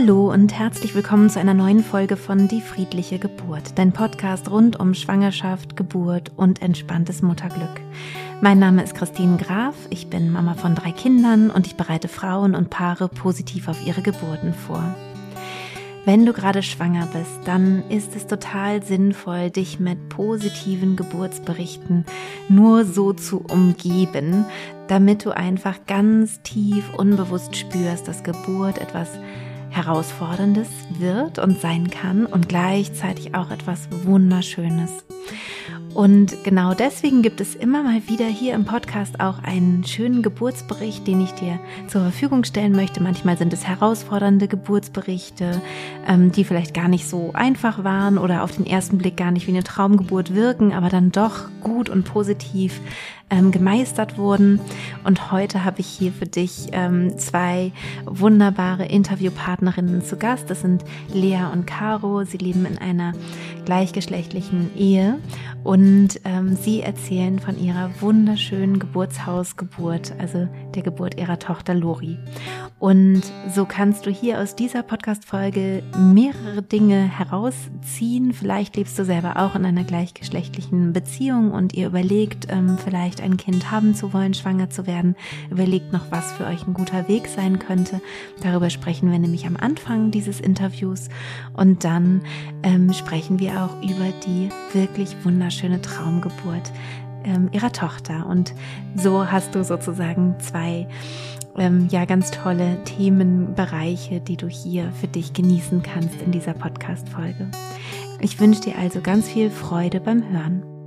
Hallo und herzlich willkommen zu einer neuen Folge von Die friedliche Geburt, dein Podcast rund um Schwangerschaft, Geburt und entspanntes Mutterglück. Mein Name ist Christine Graf, ich bin Mama von drei Kindern und ich bereite Frauen und Paare positiv auf ihre Geburten vor. Wenn du gerade schwanger bist, dann ist es total sinnvoll, dich mit positiven Geburtsberichten nur so zu umgeben, damit du einfach ganz tief unbewusst spürst, dass Geburt etwas Herausforderndes wird und sein kann und gleichzeitig auch etwas Wunderschönes. Und genau deswegen gibt es immer mal wieder hier im Podcast auch einen schönen Geburtsbericht, den ich dir zur Verfügung stellen möchte. Manchmal sind es herausfordernde Geburtsberichte, ähm, die vielleicht gar nicht so einfach waren oder auf den ersten Blick gar nicht wie eine Traumgeburt wirken, aber dann doch gut und positiv ähm, gemeistert wurden. Und heute habe ich hier für dich ähm, zwei wunderbare Interviewpartnerinnen zu Gast. Das sind Lea und Caro. Sie leben in einer gleichgeschlechtlichen Ehe und ähm, sie erzählen von ihrer wunderschönen Geburtshausgeburt, also der Geburt ihrer Tochter Lori. Und so kannst du hier aus dieser Podcast-Folge mehrere Dinge herausziehen. Vielleicht lebst du selber auch in einer gleichgeschlechtlichen Beziehung und ihr überlegt, ähm, vielleicht ein Kind haben zu wollen, schwanger zu werden. Überlegt noch, was für euch ein guter Weg sein könnte. Darüber sprechen wir nämlich am Anfang dieses Interviews. Und dann ähm, sprechen wir auch über die wirklich wunderschöne Traumgeburt ähm, ihrer Tochter. Und so hast du sozusagen zwei ähm, ja ganz tolle Themenbereiche, die du hier für dich genießen kannst in dieser Podcast-Folge. Ich wünsche dir also ganz viel Freude beim Hören.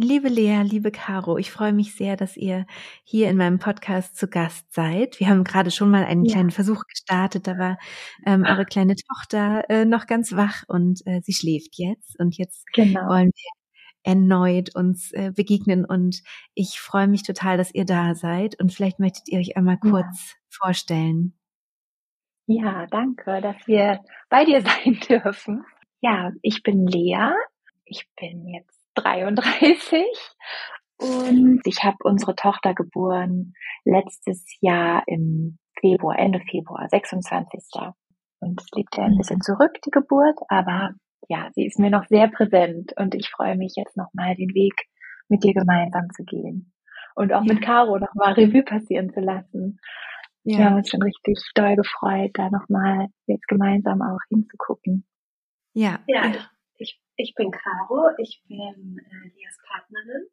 Liebe Lea, liebe Caro, ich freue mich sehr, dass ihr hier in meinem Podcast zu Gast seid. Wir haben gerade schon mal einen ja. kleinen Versuch gestartet. Da war ähm, eure kleine Tochter äh, noch ganz wach und äh, sie schläft jetzt. Und jetzt genau. wollen wir erneut uns äh, begegnen. Und ich freue mich total, dass ihr da seid. Und vielleicht möchtet ihr euch einmal kurz ja. vorstellen. Ja, danke, dass wir bei dir sein dürfen. Ja, ich bin Lea. Ich bin jetzt 33 und ich habe unsere Tochter geboren letztes Jahr im Februar, Ende Februar, 26. Und es liegt ja ein bisschen zurück, die Geburt, aber ja, sie ist mir noch sehr präsent und ich freue mich jetzt nochmal den Weg mit dir gemeinsam zu gehen. Und auch ja. mit Caro nochmal Revue passieren zu lassen. Ja. Wir haben uns schon richtig doll gefreut, da nochmal jetzt gemeinsam auch hinzugucken. Ja. Ja, ich, ich bin Caro, ich bin äh, Lias Partnerin.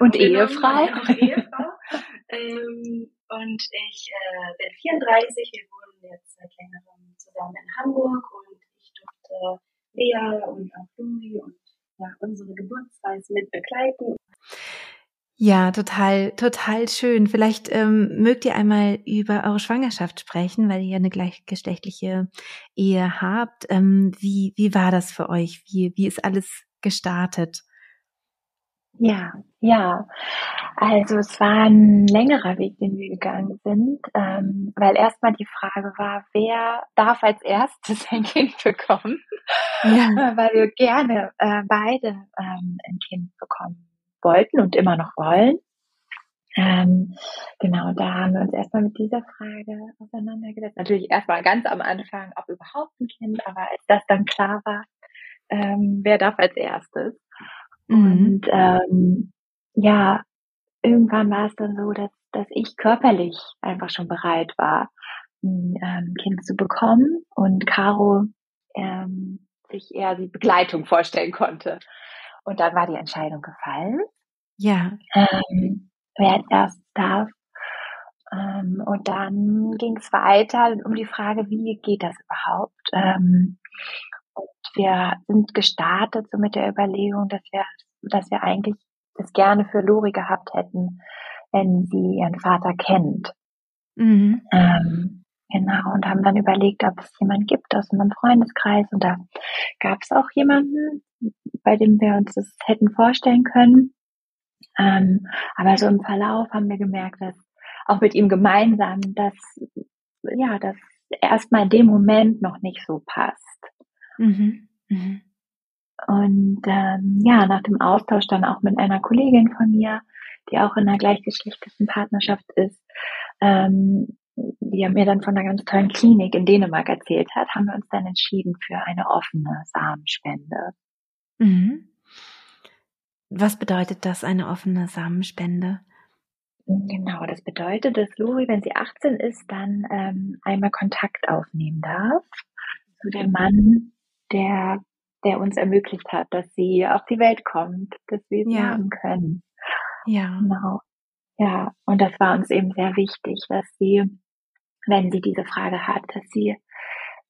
Und Ehefrau. Und Ehefrau. ähm, und ich äh, bin 34, wir wohnen jetzt seit längerem zusammen in Hamburg und äh, Lea und auch Flori und ja, unsere Geburtsreise mit begleiten. Ja, total, total schön. Vielleicht ähm, mögt ihr einmal über eure Schwangerschaft sprechen, weil ihr eine gleichgeschlechtliche Ehe habt. Ähm, wie, wie war das für euch? Wie, wie ist alles gestartet? Ja, ja. Also es war ein längerer Weg, den wir gegangen sind, ähm, weil erstmal die Frage war, wer darf als erstes ein Kind bekommen? Ja. weil wir gerne äh, beide ähm, ein Kind bekommen wollten und immer noch wollen. Ähm, genau, da haben wir uns erstmal mit dieser Frage auseinandergesetzt. Natürlich erstmal ganz am Anfang, ob überhaupt ein Kind, aber als das dann klar war, ähm, wer darf als erstes, Mhm. Und ähm, ja, irgendwann war es dann so, dass, dass ich körperlich einfach schon bereit war, ein ähm, Kind zu bekommen und Caro ähm, sich eher die Begleitung vorstellen konnte. Und dann war die Entscheidung gefallen. Ja. Ähm, wer erst darf. Ähm, und dann ging es weiter um die Frage, wie geht das überhaupt? Ähm, wir sind gestartet so mit der Überlegung, dass wir, dass wir eigentlich das gerne für Lori gehabt hätten, wenn sie ihren Vater kennt. Mhm. Ähm, genau, und haben dann überlegt, ob es jemanden gibt aus unserem Freundeskreis. Und da gab es auch jemanden, bei dem wir uns das hätten vorstellen können. Ähm, aber so im Verlauf haben wir gemerkt, dass auch mit ihm gemeinsam, dass ja, dass erstmal in dem Moment noch nicht so passt. Mhm. Mhm. Und ähm, ja, nach dem Austausch dann auch mit einer Kollegin von mir, die auch in einer gleichgeschlechtlichen Partnerschaft ist, ähm, die mir dann von einer ganz tollen Klinik in Dänemark erzählt hat, haben wir uns dann entschieden für eine offene Samenspende. Mhm. Was bedeutet das, eine offene Samenspende? Genau, das bedeutet, dass Lori, wenn sie 18 ist, dann ähm, einmal Kontakt aufnehmen darf zu dem Mann, der, der uns ermöglicht hat, dass sie auf die Welt kommt, dass wir sie ja. haben können. Ja. Genau. Ja, und das war uns eben sehr wichtig, dass sie, wenn sie diese Frage hat, dass sie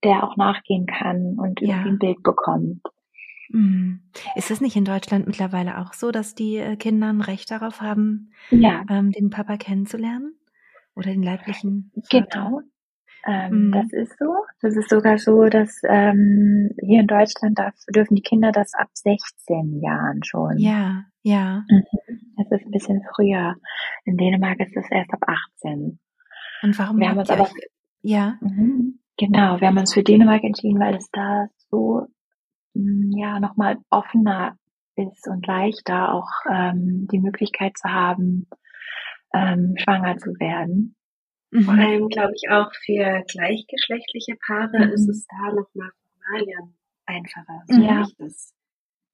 der auch nachgehen kann und ja. irgendwie ein Bild bekommt. Mhm. Ist es nicht in Deutschland mittlerweile auch so, dass die äh, Kinder ein Recht darauf haben, ja. ähm, den Papa kennenzulernen? Oder den leiblichen Vater? Genau. Ähm, mhm. Das ist so. Das ist sogar so, dass ähm, hier in Deutschland darf, dürfen die Kinder das ab 16 Jahren schon. Ja, ja. Mhm. Das ist ein bisschen früher. In Dänemark ist es erst ab 18. Und warum wir haben uns aber, ja. Mhm. Genau, wir haben uns für Dänemark entschieden, weil es da so hm, ja nochmal offener ist und leichter auch ähm, die Möglichkeit zu haben, ähm, schwanger zu werden. Mhm. Vor allem glaube ich auch für gleichgeschlechtliche Paare mhm. ist es da nochmal Formalien einfacher. So ja. Das,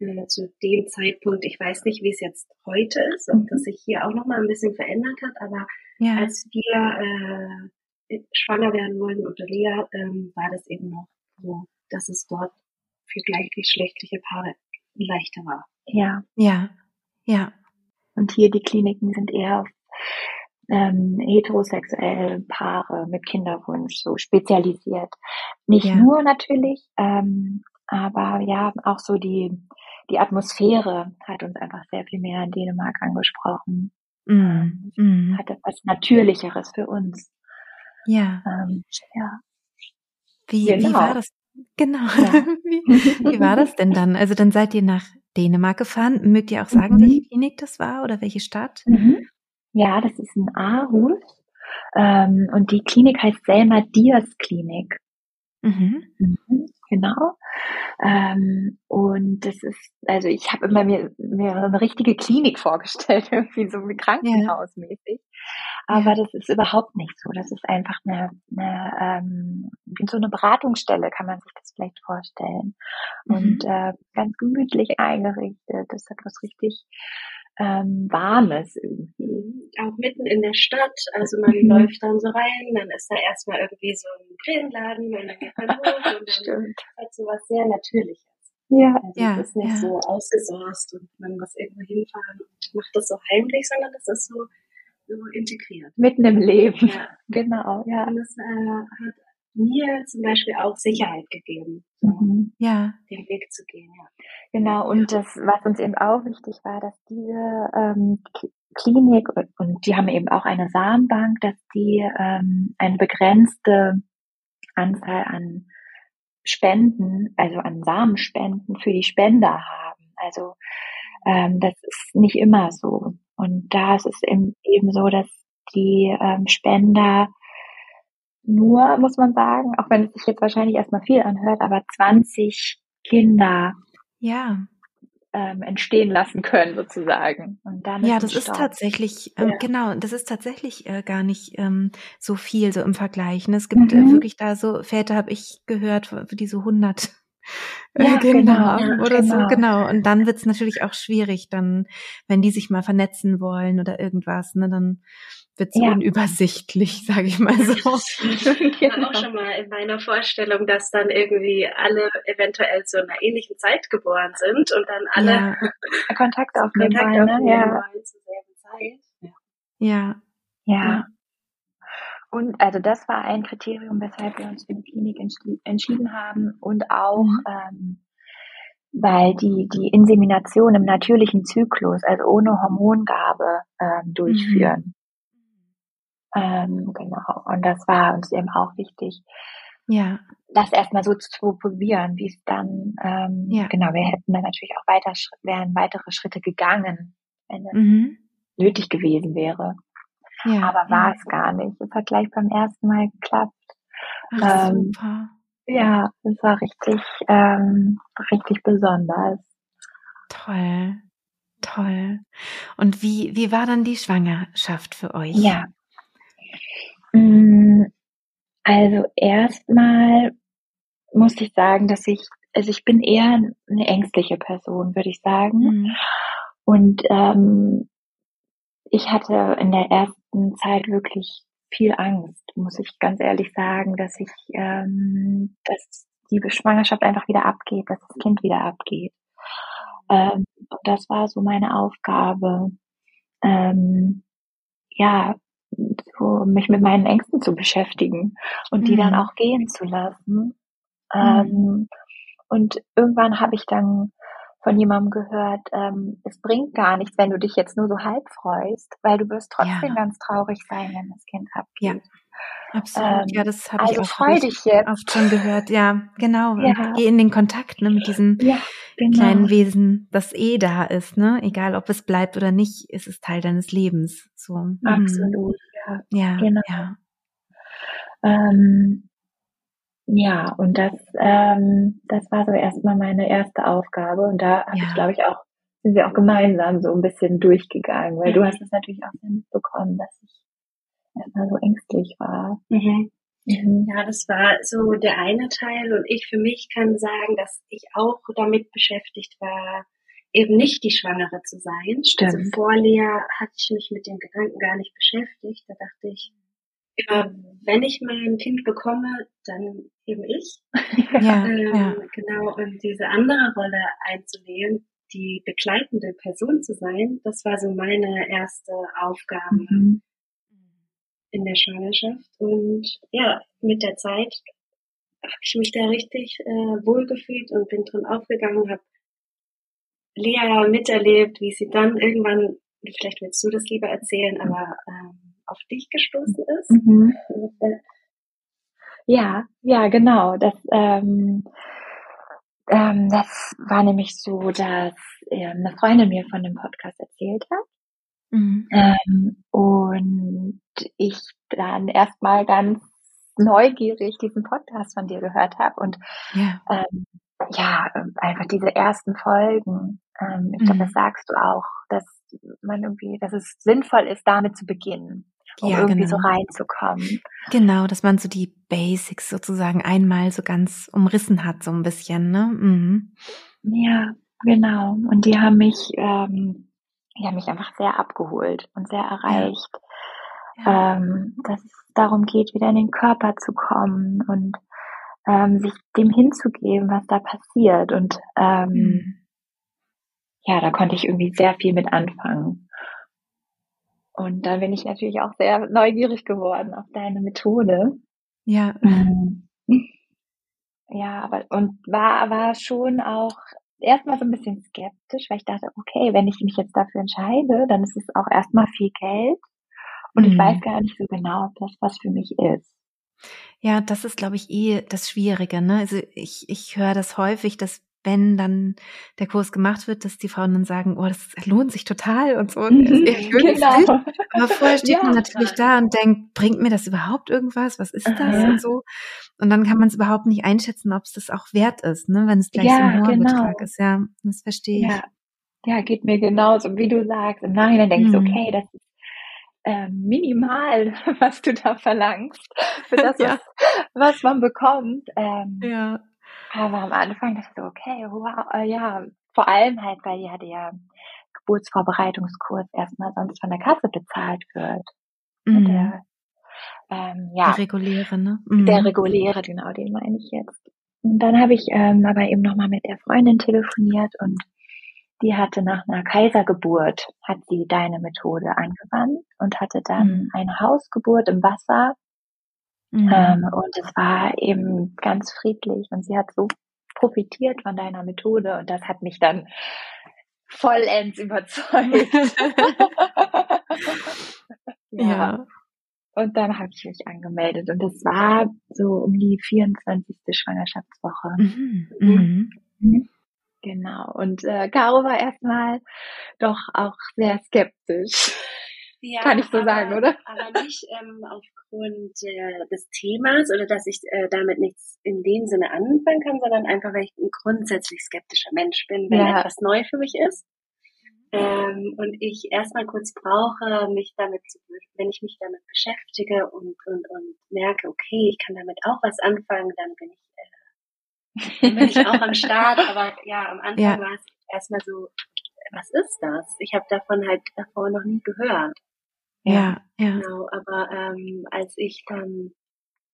äh, zu dem Zeitpunkt, ich weiß nicht, wie es jetzt heute ist, ob mhm. das sich hier auch nochmal ein bisschen verändert hat, aber ja. als wir äh, schwanger werden wollten unter Lea, ähm, war das eben noch so, dass es dort für gleichgeschlechtliche Paare leichter war. Ja. Ja. Ja. Und hier die Kliniken sind eher auf ähm, heterosexuelle Paare mit Kinderwunsch so spezialisiert. Nicht ja. nur natürlich, ähm, aber ja, auch so die, die Atmosphäre hat uns einfach sehr viel mehr in Dänemark angesprochen. Mm, mm. Hatte was Natürlicheres für uns. Ja. Ähm, ja. Wie, genau. wie war das Genau. Ja. wie, wie war das denn dann? Also dann seid ihr nach Dänemark gefahren. Mögt ihr auch sagen, mhm. welche Klinik das war oder welche Stadt? Mhm. Ja, das ist in Aarhus. Ähm, und die Klinik heißt Selma Diers Klinik. Mhm. Genau. Ähm, und das ist, also ich habe immer mir, mir eine richtige Klinik vorgestellt, irgendwie so wie Krankenhausmäßig. Aber ja. das ist überhaupt nicht so. Das ist einfach eine, eine ähm, so eine Beratungsstelle, kann man sich das vielleicht vorstellen. Mhm. Und äh, ganz gemütlich eingerichtet. Das hat was richtig ähm, Warmes irgendwie. Auch mitten in der Stadt. Also man mhm. läuft dann so rein, dann ist da erstmal irgendwie so ein Brillenladen und dann geht man hoch und dann hat so was sehr Natürliches. Ja, also ja, es ist nicht ja. so ausgesourced und man muss irgendwo hinfahren und macht das so heimlich, sondern das ist so so integriert. Mitten im Leben. Ja. Genau, ja. Und das äh, hat mir zum Beispiel auch Sicherheit gegeben, mhm. ja. den Weg zu gehen. Ja. Genau, und das, was uns eben auch wichtig war, dass diese ähm, Klinik und die haben eben auch eine Samenbank, dass die ähm, eine begrenzte Anzahl an Spenden, also an Samenspenden für die Spender haben. Also ähm, das ist nicht immer so. Und da ist es eben, so, dass die ähm, Spender nur, muss man sagen, auch wenn es sich jetzt wahrscheinlich erstmal viel anhört, aber 20 Kinder ja. ähm, entstehen lassen können, sozusagen. Und dann ja, das ist tatsächlich, ähm, ja. genau, das ist tatsächlich äh, gar nicht ähm, so viel so im Vergleich. Ne? Es gibt äh, mhm. äh, wirklich da so Väter, habe ich gehört, die so 100 ja, genau, genau, oder genau. so, genau. Und dann wird's natürlich auch schwierig, dann, wenn die sich mal vernetzen wollen oder irgendwas, ne, dann wird's ja. unübersichtlich, sage ich mal so. Ich war auch schon mal in meiner Vorstellung, dass dann irgendwie alle eventuell zu einer ähnlichen Zeit geboren sind und dann alle ja. Kontakt aufnehmen, Kontakt wollen, ne? ja. wollen zur selben Zeit. Ja. ja. ja. Und also das war ein Kriterium, weshalb wir uns für die Klinik entschieden haben und auch mhm. ähm, weil die die Insemination im natürlichen Zyklus, also ohne Hormongabe, ähm, durchführen. Ähm, genau. Und das war uns eben auch wichtig. Ja. Das erstmal so zu probieren, wie es dann, ähm, ja. genau, wir hätten dann natürlich auch weiter, wären weitere Schritte gegangen, wenn es mhm. nötig gewesen wäre. Ja, aber war ja. es gar nicht. Es hat gleich beim ersten Mal geklappt. Ach, ähm, super. Ja, es war richtig, ähm, richtig besonders. Toll, toll. Und wie, wie war dann die Schwangerschaft für euch? Ja. Mm, also erstmal muss ich sagen, dass ich, also ich bin eher eine ängstliche Person, würde ich sagen. Mhm. Und ähm, ich hatte in der ersten Zeit wirklich viel Angst, muss ich ganz ehrlich sagen, dass ich, ähm, dass die Schwangerschaft einfach wieder abgeht, dass das Kind wieder abgeht. Ähm, und das war so meine Aufgabe, ähm, ja, so mich mit meinen Ängsten zu beschäftigen und mhm. die dann mhm. auch gehen zu lassen. Mhm. Ähm, und irgendwann habe ich dann von jemandem gehört, ähm, es bringt gar nichts, wenn du dich jetzt nur so halb freust, weil du wirst trotzdem ja. ganz traurig sein, wenn das Kind abgeht. Ja. Absolut, ähm, ja, das habe also ich auch freu dich jetzt. oft schon gehört. Ja, genau. Ja. Geh in den Kontakt ne, mit diesem ja, genau. kleinen Wesen, das eh da ist. Ne? Egal, ob es bleibt oder nicht, ist es Teil deines Lebens. So. Mhm. Absolut, ja. Ja, genau. Ja. Ähm, ja, und das, ähm, das war so erstmal meine erste Aufgabe. Und da habe ja. ich, glaube ich, auch, sind wir auch gemeinsam so ein bisschen durchgegangen, weil du hast es natürlich auch mitbekommen, dass ich so ängstlich war. Mhm. Mhm. Ja, das war so der eine Teil und ich für mich kann sagen, dass ich auch damit beschäftigt war, eben nicht die Schwangere zu sein. Stimmt. Also vor Lea hatte ich mich mit dem Gedanken gar nicht beschäftigt. Da dachte ich, immer, wenn ich mal ein Kind bekomme, dann eben ich. Ja, ähm, ja. Genau, und diese andere Rolle einzunehmen, die begleitende Person zu sein, das war so meine erste Aufgabe mhm. In der Schwangerschaft. Und ja, mit der Zeit habe ich mich da richtig äh, wohlgefühlt und bin drin aufgegangen, habe Lea miterlebt, wie sie dann irgendwann, vielleicht willst du das lieber erzählen, aber ähm, auf dich gestoßen ist. Mhm. Ja, ja, genau. Das, ähm, ähm, das war nämlich so, dass äh, eine Freundin mir von dem Podcast erzählt hat. Mhm. Ähm, und ich dann erstmal ganz neugierig diesen Podcast von dir gehört habe und ja, ähm, ja einfach diese ersten Folgen. Ähm, ich mhm. glaube, das sagst du auch, dass man irgendwie, dass es sinnvoll ist, damit zu beginnen um ja, irgendwie genau. so reinzukommen. Genau, dass man so die Basics sozusagen einmal so ganz umrissen hat, so ein bisschen, ne? Mhm. Ja, genau. Und die haben mich, ähm, die haben mich einfach sehr abgeholt und sehr erreicht. Ja. Ähm, dass es darum geht, wieder in den Körper zu kommen und ähm, sich dem hinzugeben, was da passiert. Und ähm, mhm. ja, da konnte ich irgendwie sehr viel mit anfangen. Und dann bin ich natürlich auch sehr neugierig geworden auf deine Methode. Ja. Mhm. Ja, aber und war war schon auch erstmal so ein bisschen skeptisch, weil ich dachte, okay, wenn ich mich jetzt dafür entscheide, dann ist es auch erstmal viel Geld und mhm. ich weiß gar nicht so genau, ob das was für mich ist. Ja, das ist, glaube ich, eh das Schwierige. Ne? Also ich, ich höre das häufig, dass wenn dann der Kurs gemacht wird, dass die Frauen dann sagen, oh, das lohnt sich total und so. Und mhm, genau. Aber vorher steht ja, man natürlich da und denkt, bringt mir das überhaupt irgendwas? Was ist das ja. und so? Und dann kann man es überhaupt nicht einschätzen, ob es das auch wert ist, ne? wenn es gleich ja, so ein hoher genau. Betrag ist. Ja, das verstehe ich. Ja. ja, geht mir genauso. Wie du sagst, im Nachhinein denkst du, mhm. okay, das ist äh, minimal, was du da verlangst, für das, ja. was, was man bekommt. Ähm, ja. Aber am Anfang dachte ich so, okay, wow, äh, ja, vor allem halt, weil ja der Geburtsvorbereitungskurs erstmal sonst von der Kasse bezahlt wird. Mhm. Der, ähm, ja, der reguläre, ne? Mhm. Der reguläre, genau, den meine ich jetzt. Und dann habe ich ähm, aber eben nochmal mit der Freundin telefoniert und die hatte nach einer Kaisergeburt, hat sie deine Methode angewandt und hatte dann mhm. eine Hausgeburt im Wasser Mhm. Ähm, und es war eben ganz friedlich und sie hat so profitiert von deiner Methode und das hat mich dann vollends überzeugt. ja. ja. Und dann habe ich mich angemeldet und das war so um die 24. Schwangerschaftswoche. Mhm. Mhm. mhm. Genau. Und äh, Caro war erstmal doch auch sehr skeptisch. Ja, Kann ich so aber, sagen, oder? Aber nicht ähm, aufgrund äh, des Themas oder dass ich äh, damit nichts in dem Sinne anfangen kann, sondern einfach, weil ich ein grundsätzlich skeptischer Mensch bin, wenn ja. etwas neu für mich ist. Ähm, und ich erstmal kurz brauche, mich damit zu, wenn ich mich damit beschäftige und, und, und merke, okay, ich kann damit auch was anfangen, dann bin ich, äh, bin ich auch am Start. Aber ja, am Anfang ja. war es erstmal so, was ist das? Ich habe davon halt davor noch nie gehört. Ja, ja. Genau, aber ähm, als ich dann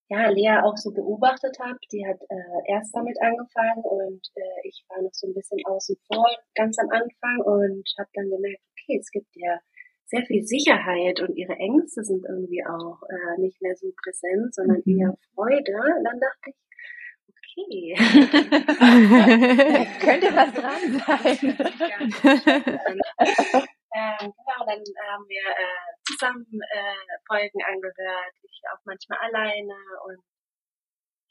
ja, Lea auch so beobachtet habe, die hat äh, erst damit angefangen und äh, ich war noch so ein bisschen außen vor ganz am Anfang und habe dann gemerkt, okay, es gibt ja sehr viel Sicherheit und ihre Ängste sind irgendwie auch äh, nicht mehr so präsent, sondern mhm. eher Freude. Und dann dachte ich, okay. Könnte was dran sein. Ähm, genau, dann haben wir äh, zusammen äh, Folgen angehört, ich auch manchmal alleine und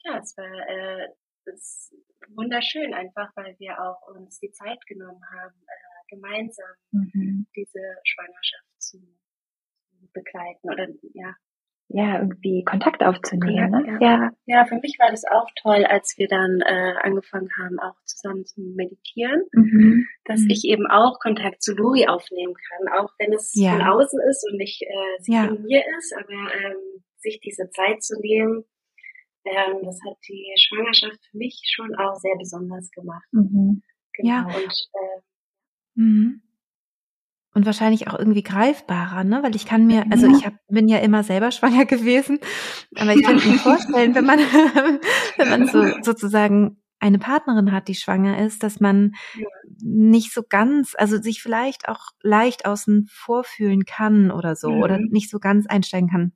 ja, es war äh, es wunderschön einfach, weil wir auch uns die Zeit genommen haben, äh, gemeinsam mhm. diese Schwangerschaft zu, zu begleiten oder ja ja, irgendwie Kontakt aufzunehmen. Ne? ja. ja. ja, für mich war das auch toll, als wir dann äh, angefangen haben, auch zusammen zu meditieren, mhm. dass mhm. ich eben auch Kontakt zu Luri aufnehmen kann, auch wenn es ja. von außen ist und nicht äh, sie ja. in mir ist, aber ähm, sich diese Zeit zu nehmen, ähm, das hat die Schwangerschaft für mich schon auch sehr besonders gemacht. Mhm. Genau. Ja. Und äh, mhm und wahrscheinlich auch irgendwie greifbarer, ne? Weil ich kann mir, also ich hab, bin ja immer selber schwanger gewesen, aber ich kann mir vorstellen, wenn man, wenn man so sozusagen eine Partnerin hat, die schwanger ist, dass man nicht so ganz, also sich vielleicht auch leicht außen vorfühlen kann oder so, mhm. oder nicht so ganz einsteigen kann.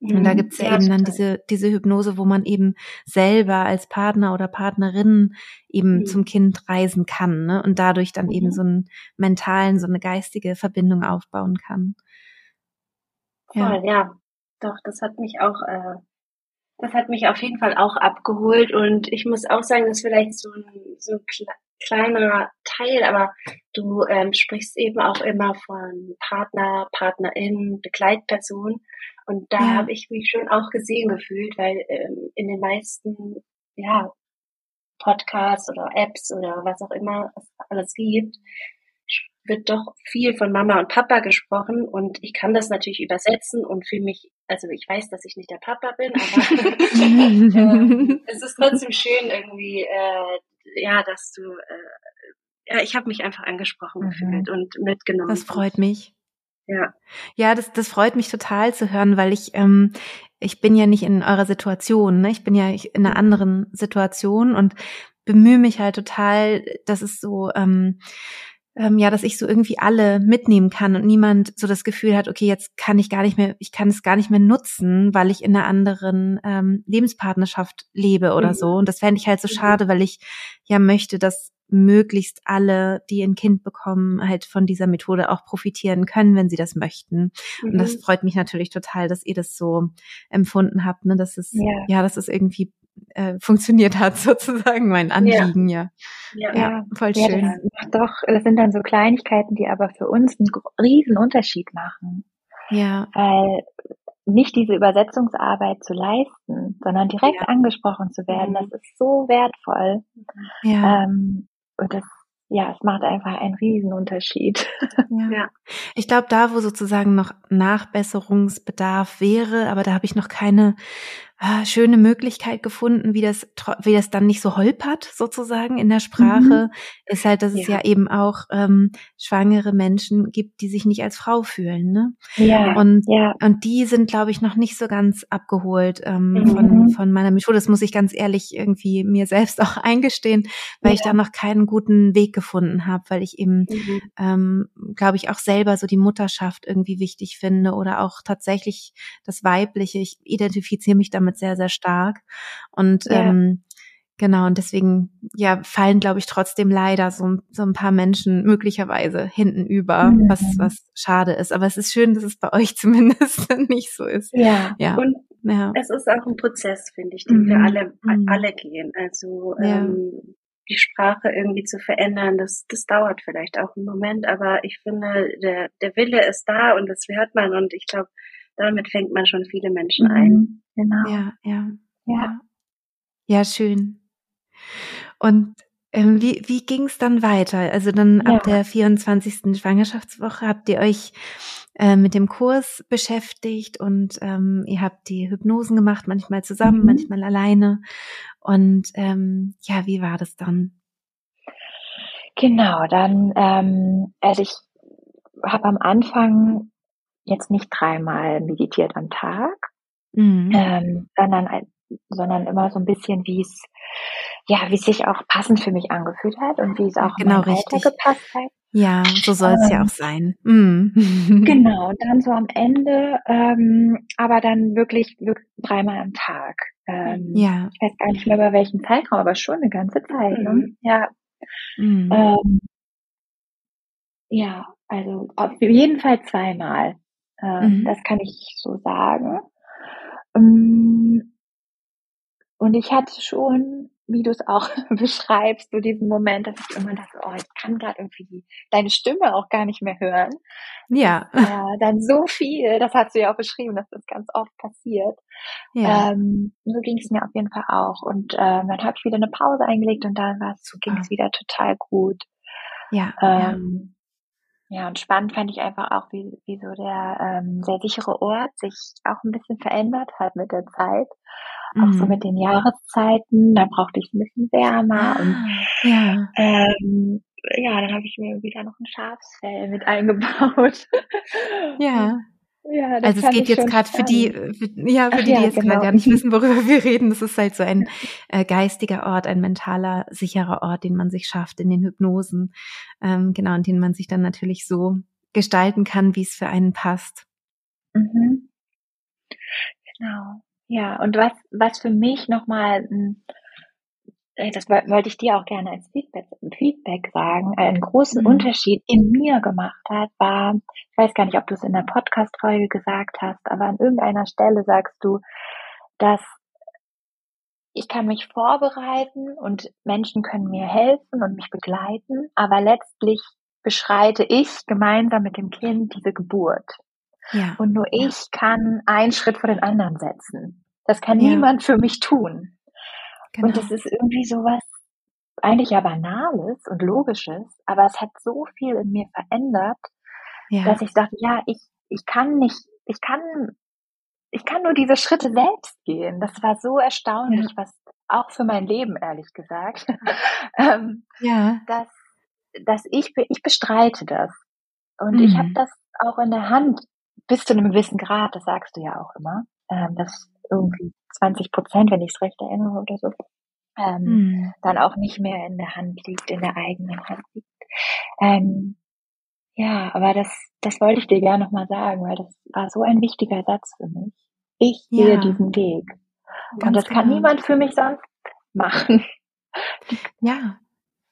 Und da mhm. gibt's ja, ja eben dann diese, diese Hypnose, wo man eben selber als Partner oder Partnerin eben mhm. zum Kind reisen kann ne? und dadurch dann mhm. eben so einen mentalen, so eine geistige Verbindung aufbauen kann. Ja, Voll, ja. Doch, das hat mich auch, äh, das hat mich auf jeden Fall auch abgeholt und ich muss auch sagen, dass vielleicht so ein, so ein kleiner Teil, aber du ähm, sprichst eben auch immer von Partner, Partnerin, Begleitperson. Und da ja. habe ich mich schon auch gesehen gefühlt, weil ähm, in den meisten ja, Podcasts oder Apps oder was auch immer es alles gibt, wird doch viel von Mama und Papa gesprochen und ich kann das natürlich übersetzen und für mich, also ich weiß, dass ich nicht der Papa bin, aber äh, es ist trotzdem schön irgendwie äh, ja, dass du, äh, ja, ich habe mich einfach angesprochen mhm. gefühlt und mitgenommen. Das freut mich. Ja. Ja, das, das freut mich total zu hören, weil ich, ähm, ich bin ja nicht in eurer Situation, ne? Ich bin ja in einer anderen Situation und bemühe mich halt total, dass es so, ähm, ähm, ja, dass ich so irgendwie alle mitnehmen kann und niemand so das Gefühl hat, okay, jetzt kann ich gar nicht mehr, ich kann es gar nicht mehr nutzen, weil ich in einer anderen ähm, Lebenspartnerschaft lebe oder mhm. so. Und das fände ich halt so mhm. schade, weil ich ja möchte, dass möglichst alle, die ein Kind bekommen, halt von dieser Methode auch profitieren können, wenn sie das möchten. Mhm. Und das mhm. freut mich natürlich total, dass ihr das so empfunden habt, ne, dass es, ja, ja dass es irgendwie äh, funktioniert hat, sozusagen mein Anliegen, ja. Ja, ja. ja voll ja, schön. Das doch, das sind dann so Kleinigkeiten, die aber für uns einen riesen Unterschied machen. Ja. Weil nicht diese Übersetzungsarbeit zu leisten, sondern direkt ja. angesprochen zu werden, mhm. das ist so wertvoll. Ja. Ähm, und das ja, es macht einfach einen Riesenunterschied. Ja. ja. Ich glaube, da, wo sozusagen noch Nachbesserungsbedarf wäre, aber da habe ich noch keine äh, schöne Möglichkeit gefunden, wie das, wie das dann nicht so holpert sozusagen in der Sprache, mhm. ist halt, dass es ja, ja eben auch ähm, schwangere Menschen gibt, die sich nicht als Frau fühlen. Ne? Ja. Und, ja. und die sind, glaube ich, noch nicht so ganz abgeholt ähm, mhm. von, von meiner Methode. Das muss ich ganz ehrlich irgendwie mir selbst auch eingestehen, weil ja. ich da noch keinen guten Weg gefunden habe, weil ich eben, mhm. ähm, glaube ich, auch selber so die Mutterschaft irgendwie wichtig finde oder auch tatsächlich das Weibliche. Ich identifiziere mich damit sehr, sehr stark. Und ja. ähm, Genau, und deswegen ja fallen, glaube ich, trotzdem leider so, so ein paar Menschen möglicherweise hinten über, mhm. was, was schade ist. Aber es ist schön, dass es bei euch zumindest nicht so ist. Ja, ja. und ja. es ist auch ein Prozess, finde ich, den mhm. wir alle, mhm. alle gehen. Also ja. ähm, die Sprache irgendwie zu verändern, das, das dauert vielleicht auch einen Moment, aber ich finde, der, der Wille ist da und das hört man und ich glaube, damit fängt man schon viele Menschen mhm. ein. Genau. Ja, ja, ja. Ja, schön. Und Ähm, wie wie ging es dann weiter? Also dann Ja. ab der 24. Schwangerschaftswoche habt ihr euch äh, mit dem Kurs beschäftigt und ähm, ihr habt die Hypnosen gemacht, manchmal zusammen, Mhm. manchmal alleine. Und ähm, ja, wie war das dann? Genau, dann, ähm, also ich habe am Anfang jetzt nicht dreimal meditiert am Tag, Mhm. ähm, sondern, sondern immer so ein bisschen, wie es, ja, wie es sich auch passend für mich angefühlt hat und wie es auch Genau, richtig. gepasst hat. Ja, so soll es ja Ähm, auch sein. Mhm. Genau, und dann so am Ende, ähm, aber dann wirklich, wirklich dreimal am Tag. Ähm, Ja. Ich weiß gar nicht mehr über welchen Zeitraum, aber schon eine ganze Zeit. Ne? Mhm. Ja, Mhm. ähm, ja, also auf jeden Fall zweimal. Ähm, Mhm. Das kann ich so sagen. Ähm, Und ich hatte schon, wie du es auch beschreibst, so diesen Moment, dass ich immer dachte, oh, ich kann gerade irgendwie die, deine Stimme auch gar nicht mehr hören. Ja. Ja, dann so viel, das hast du ja auch beschrieben, dass das ganz oft passiert. Ja. Ähm, so ging es mir auf jeden Fall auch. Und ähm, dann habe ich wieder eine Pause eingelegt und dann war es, so ging es Ah. wieder total gut. Ja. Ähm, ja, und spannend fand ich einfach auch, wie, wie so der ähm, sehr sichere Ort sich auch ein bisschen verändert hat mit der Zeit. Auch so Mhm. mit den Jahreszeiten, da brauchte ich ein bisschen wärmer und Ah, ja. ähm, ja, dann habe ich mir wieder noch ein Schafsfell mit eingebaut. Ja. Ja, das Also es geht jetzt gerade für die, für, ja, für Ach die, die ja, jetzt gerade genau. gar nicht wissen, worüber wir reden. Das ist halt so ein äh, geistiger Ort, ein mentaler, sicherer Ort, den man sich schafft in den Hypnosen. Ähm, genau, und den man sich dann natürlich so gestalten kann, wie es für einen passt. Mhm. Genau. Ja, und was, was für mich nochmal, äh, das woll- wollte ich dir auch gerne als Feedback, Feedback sagen, einen großen Mhm. Unterschied in mir gemacht hat, war, ich weiß gar nicht, ob du es in der Podcast-Folge gesagt hast, aber an irgendeiner Stelle sagst du, dass ich kann mich vorbereiten und Menschen können mir helfen und mich begleiten, aber letztlich beschreite ich gemeinsam mit dem Kind diese Geburt. Ja. Und nur ich kann einen Schritt vor den anderen setzen. Das kann Ja. niemand für mich tun. Genau. Und das ist irgendwie sowas eigentlich ja Banales und Logisches, aber es hat so viel in mir verändert, ja. dass ich dachte, ja, ich, ich kann nicht, ich kann, ich kann nur diese Schritte selbst gehen. Das war so erstaunlich, Ja. was auch für mein Leben, ehrlich gesagt, ähm, ja. dass, dass ich, ich bestreite das. Und ich habe Mhm. das auch in der Hand, bis zu einem gewissen Grad, das sagst du ja auch immer, ähm, dass irgendwie 20 Prozent, wenn ich es recht erinnere oder so, ähm, Mhm. dann auch nicht mehr in der Hand liegt, in der eigenen Hand liegt. Ähm, ja, aber das, das wollte ich dir gerne nochmal sagen, weil das war so ein wichtiger Satz für mich. Ich gehe Ja. diesen Weg. Und Ganz das kann genau. niemand für mich sonst machen. Ja.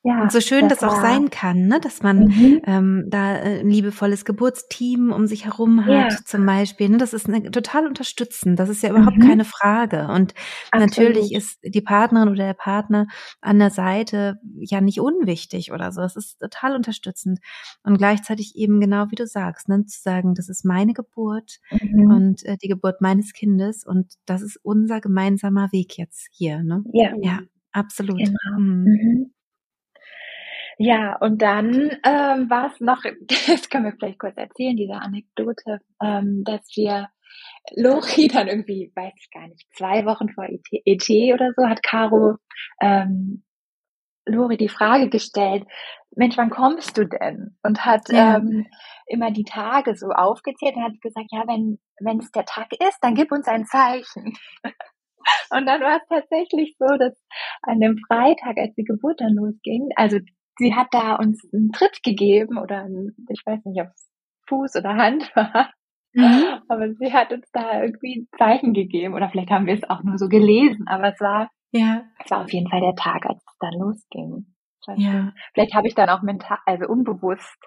Ja, Und so schön das, auch war- sein kann, ne? dass man Mhm. ähm, da äh, ein liebevolles Geburtsteam um sich herum hat, Ja. zum Beispiel. Ne? Das ist eine, total unterstützend. Das ist ja überhaupt Mhm. keine Frage. Und natürlich Absolut. ist die Partnerin oder der Partner an der Seite ja nicht unwichtig oder so. Es ist total unterstützend. Und gleichzeitig eben genau wie du sagst, ne? zu sagen, das ist meine Geburt Mhm. und äh, die Geburt meines Kindes und das ist unser gemeinsamer Weg jetzt hier. Ne? ja. Ja, absolut. Genau. Mhm. Ja, und dann ähm, war es noch, das können wir vielleicht kurz erzählen, diese Anekdote, ähm, dass wir Lori dann irgendwie, weiß ich gar nicht, zwei Wochen vor ET, ET oder so, hat Caro ähm, Lori die Frage gestellt, Mensch, wann kommst du denn? Und hat Ja. ähm, immer die Tage so aufgezählt und hat gesagt, ja, wenn wenn es der Tag ist, dann gib uns ein Zeichen. Und dann war es tatsächlich so, dass an dem Freitag, als die Geburt dann losging, also sie hat da uns einen Tritt gegeben oder einen, ich weiß nicht, ob es Fuß oder Hand war, Mhm. aber sie hat uns da irgendwie ein Zeichen gegeben oder vielleicht haben wir es auch nur so gelesen, aber es war, Ja, es war auf jeden Fall der Tag, als es dann losging. Ja. Vielleicht habe ich dann auch mental, also unbewusst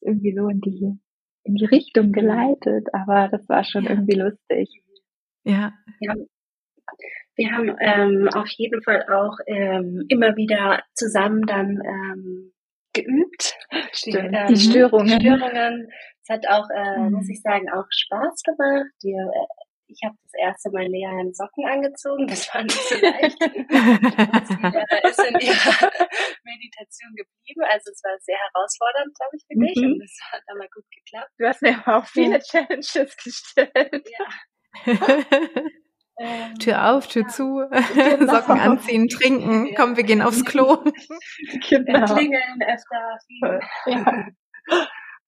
irgendwie so in die in die Richtung geleitet, aber das war schon Ja. irgendwie lustig. Ja, Wir haben ähm, auf jeden Fall auch ähm, immer wieder zusammen dann ähm, geübt. Stimmt. ähm, Die Störungen. Störungen. Es hat auch, äh, Mhm. muss ich sagen, auch Spaß gemacht. Wir, äh, ich habe das erste Mal Lea in Socken angezogen, das war nicht so leicht. sie äh, ist in ihrer Meditation geblieben. Also es war sehr herausfordernd, glaube ich, für dich. Mhm. Und das hat dann mal gut geklappt. Du hast mir aber auch viele. Challenges gestellt. Ja. Ähm, Tür auf, Tür ja. zu, genau. Socken anziehen, trinken. Ja. Komm, wir gehen aufs Klo. genau. Klingeln öfter. Ja.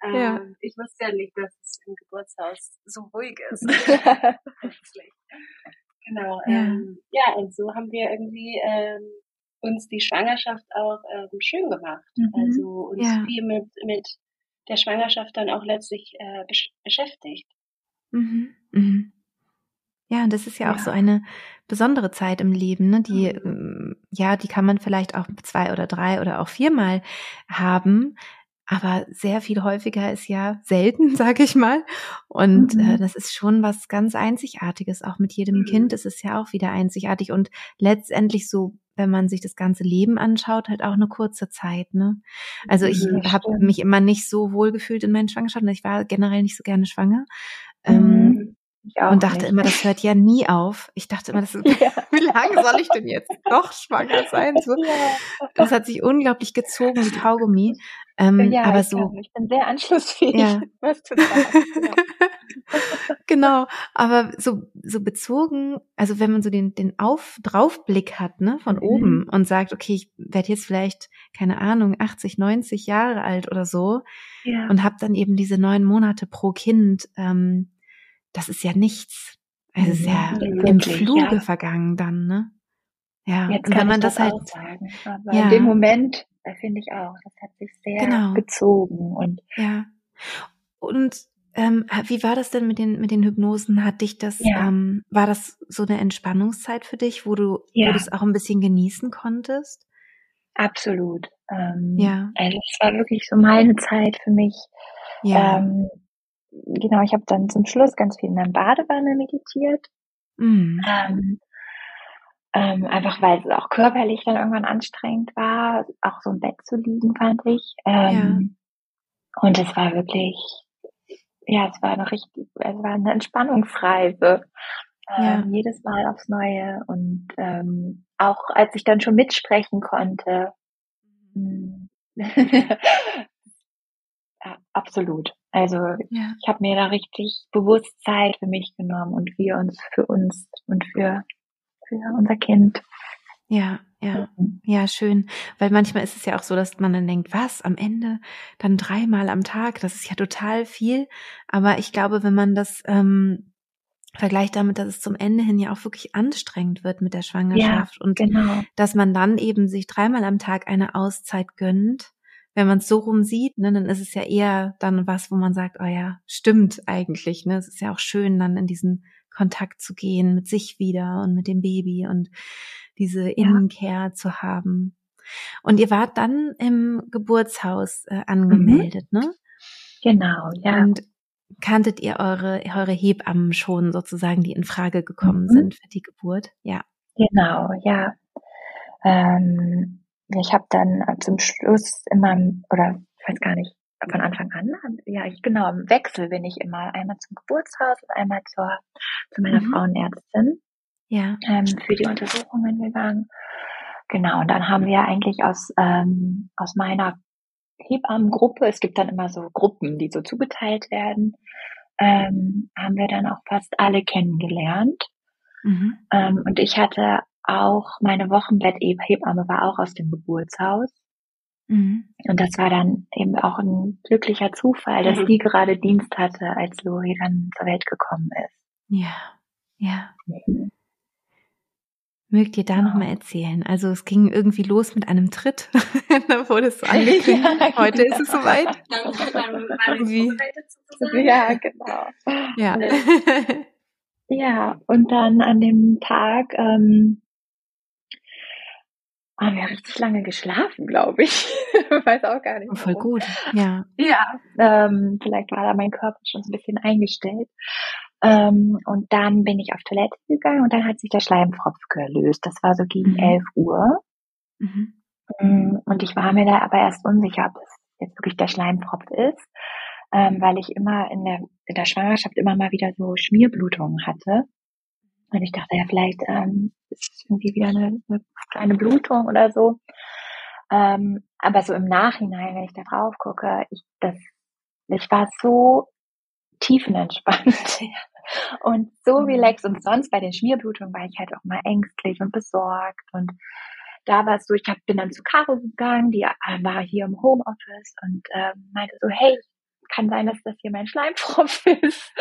Ähm, ja. Ich wusste ja nicht, dass es im Geburtshaus so ruhig ist. genau. Ja. Ähm, ja, und so haben wir irgendwie ähm, uns die Schwangerschaft auch ähm, schön gemacht. Mhm. Also uns ja. viel mit, mit der Schwangerschaft dann auch letztlich äh, besch beschäftigt. Mhm. Mhm. Ja, und das ist ja auch ja. so eine besondere Zeit im Leben, ne? Die, mhm. Ähm, ja, die kann man vielleicht auch zwei oder drei oder auch viermal haben. Aber sehr viel häufiger ist ja selten, sage ich mal. Und äh, mhm. äh, das ist schon was ganz Einzigartiges. Auch mit jedem mhm. Kind ist es ja auch wieder einzigartig. Und letztendlich so, wenn man sich das ganze Leben anschaut, halt auch eine kurze Zeit. Ne? Also ich ja, habe mich immer nicht so wohl gefühlt in meinen Schwangerschaften. Ich war generell nicht so gerne schwanger. Ähm, mhm. Ähm, und dachte nicht. immer, das hört ja nie auf. Ich dachte immer, das ist, ja. wie lange soll ich denn jetzt noch schwanger sein? So. Ja. Das hat sich unglaublich gezogen wie Kaugummi. Ähm, ja, aber so. Ich bin sehr anschlussfähig, ja. genau, aber so so bezogen, also wenn man so den den auf draufblick hat, ne, von mhm. oben und sagt, okay, ich werde jetzt vielleicht keine Ahnung 80, 90 Jahre alt oder so und habe dann eben diese neun Monate pro Kind. Ähm, das ist ja nichts. Es ist ja mhm, im Fluge ja. vergangen dann, ne? Ja, Jetzt und wenn man das, das halt sagen, aber ja. in dem Moment äh, finde ich auch, das hat sich sehr genau. gezogen und ja. Und ähm, wie war das denn mit den mit den Hypnosen? Hat dich das ja. ähm, war das so eine Entspannungszeit für dich, wo du ja. wo du es auch ein bisschen genießen konntest? Absolut. Ähm, ja. Also es war wirklich so meine Zeit für mich. Ja. Ähm, genau, ich habe dann zum Schluss ganz viel in der Badewanne meditiert. Mhm. Ähm, ähm, einfach weil es auch körperlich dann irgendwann anstrengend war, auch so im Bett zu liegen, fand ich. Ähm, ja. Und es war wirklich, ja, es war eine richtig, es war eine Entspannungsreise. Ja. Ähm, jedes Mal aufs Neue. Und ähm, auch als ich dann schon mitsprechen konnte, mhm. ja, absolut. Also ja. ich habe mir da richtig bewusst Zeit für mich genommen und wir uns für uns und für, für unser Kind. Ja, ja, mhm. ja, schön. Weil manchmal ist es ja auch so, dass man dann denkt, was, am Ende dann dreimal am Tag, das ist ja total viel. Aber ich glaube, wenn man das ähm, vergleicht damit, dass es zum Ende hin ja auch wirklich anstrengend wird mit der Schwangerschaft ja, und genau. dass man dann eben sich dreimal am Tag eine Auszeit gönnt, wenn man es so rum sieht, ne, dann ist es ja eher dann was, wo man sagt, oh ja, stimmt eigentlich. Ne? Es ist ja auch schön, dann in diesen Kontakt zu gehen mit sich wieder und mit dem Baby und diese Innenkehr ja. zu haben. Und ihr wart dann im Geburtshaus äh, angemeldet, mhm. ne? Genau, ja. Und kanntet ihr eure, eure Hebammen schon sozusagen, die in Frage gekommen mhm. sind für die Geburt? Ja. Genau, ja. Ähm, ich habe dann äh, zum Schluss immer, oder ich weiß gar nicht, von Anfang an, ja, ich genau, im Wechsel bin ich immer einmal zum Geburtshaus und einmal zur, zu meiner mhm. Frauenärztin. Ja. Ähm, für die Untersuchungen gegangen. Genau, und dann haben wir eigentlich aus, ähm, aus meiner Hebammengruppe, es gibt dann immer so Gruppen, die so zugeteilt werden, ähm, haben wir dann auch fast alle kennengelernt. Mhm. Ähm, und ich hatte auch meine Wochenbetthebamme war auch aus dem Geburtshaus. Mhm. Und das war dann eben auch ein glücklicher Zufall, dass mhm. die gerade Dienst hatte, als Lori dann zur Welt gekommen ist. Ja, ja. Mhm. Mögt ihr da ja. nochmal erzählen? Also es ging irgendwie los mit einem Tritt. da wurde es so angekündigt. Ja, Heute genau. ist es soweit. Ja, genau. Ja. ja, und dann an dem Tag ähm, haben wir richtig lange geschlafen, glaube ich. Weiß auch gar nicht. Voll gut, ja. Ja, ähm, vielleicht war da mein Körper schon so ein bisschen eingestellt. Ähm, und dann bin ich auf Toilette gegangen und dann hat sich der Schleimfropf gelöst. Das war so gegen mhm. 11 Uhr. Mhm. Mm, und ich war mir da aber erst unsicher, ob es jetzt wirklich der Schleimfropf ist. ähm, weil ich immer in der, in der Schwangerschaft immer mal wieder so Schmierblutungen hatte. Und ich dachte, ja, vielleicht ähm, ist es irgendwie wieder eine, eine kleine Blutung oder so. Ähm, aber so im Nachhinein, wenn ich da drauf gucke, ich, das, ich war so tiefenentspannt und so mhm. relaxed. Und sonst bei den Schmierblutungen war ich halt auch mal ängstlich und besorgt. Und da war es so, ich hab, bin dann zu Caro gegangen, die äh, war hier im Homeoffice und äh, meinte so, hey, kann sein, dass das hier mein Schleimfropf ist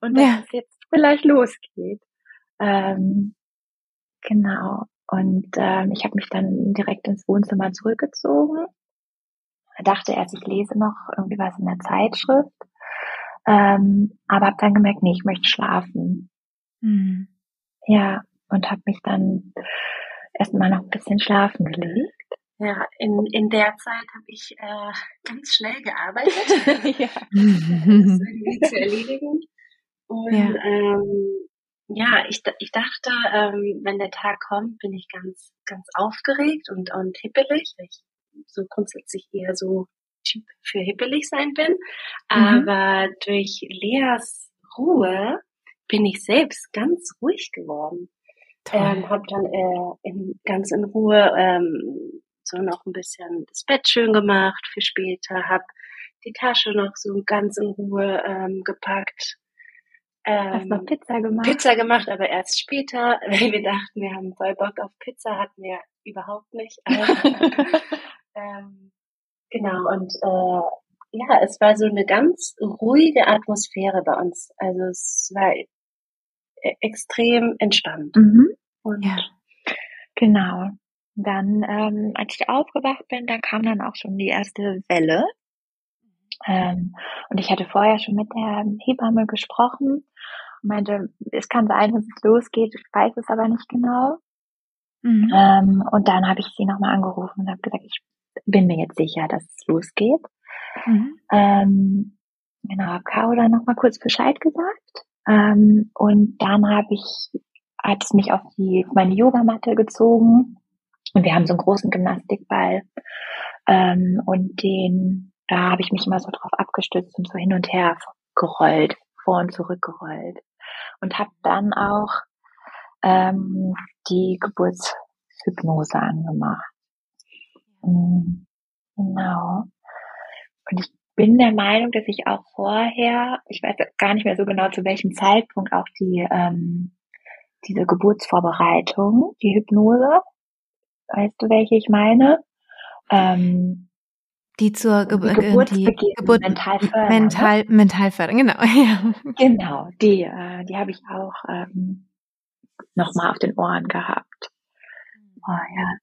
und dass ja. es jetzt vielleicht losgeht. Ähm, genau. Und ähm, ich habe mich dann direkt ins Wohnzimmer zurückgezogen. Dachte erst, ich lese noch irgendwie was in der Zeitschrift. Ähm, aber habe dann gemerkt, nee, ich möchte schlafen. Mhm. Ja, und habe mich dann erstmal noch ein bisschen schlafen gelegt. Ja, in, in der Zeit habe ich äh, ganz schnell gearbeitet, ja. das irgendwie zu erledigen. Und ja, ähm, ja ich, ich dachte, ähm, wenn der Tag kommt, bin ich ganz, ganz aufgeregt und, und hippelig. Ich so grundsätzlich eher so Typ für hippelig sein bin. Mhm. Aber durch Leas Ruhe bin ich selbst ganz ruhig geworden. Ähm, habe dann äh, in, ganz in Ruhe ähm, so noch ein bisschen das Bett schön gemacht für später, habe die Tasche noch so ganz in Ruhe ähm, gepackt. Ähm, Hast noch Pizza gemacht? Pizza gemacht, aber erst später, weil wir dachten, wir haben voll Bock auf Pizza, hatten wir überhaupt nicht. ähm, Genau, und äh, ja, es war so eine ganz ruhige Atmosphäre bei uns. Also es war e extrem entspannt. Mhm. Und ja. Genau. Dann, ähm, als ich aufgewacht bin, dann kam dann auch schon die erste Welle. Ähm, und ich hatte vorher schon mit der Hebamme gesprochen und meinte, es kann sein, dass es losgeht, ich weiß es aber nicht genau. Mhm. Ähm, und dann habe ich sie nochmal angerufen und habe gesagt, ich bin mir jetzt sicher, dass es losgeht. Mhm. Ähm, genau, habe Caro dann nochmal kurz Bescheid gesagt. Ähm, und dann habe ich, hat es mich auf die, meine Yogamatte gezogen. Und wir haben so einen großen Gymnastikball. Ähm, und den, da habe ich mich immer so drauf abgestützt und so hin und her gerollt, vor und zurück gerollt. Und habe dann auch ähm, die Geburtshypnose angemacht. Mhm. Genau. Und ich bin der Meinung, dass ich auch vorher, ich weiß gar nicht mehr so genau zu welchem Zeitpunkt, auch die ähm, diese Geburtsvorbereitung, die Hypnose, weißt du, welche ich meine? Ähm, die zur Ge die Geburtsbeginn, Geburt mental fördern. Mental, ne? mental fördern, genau. Ja. Genau, die, äh, die habe ich auch ähm, nochmal auf den Ohren gehabt. Oh ja.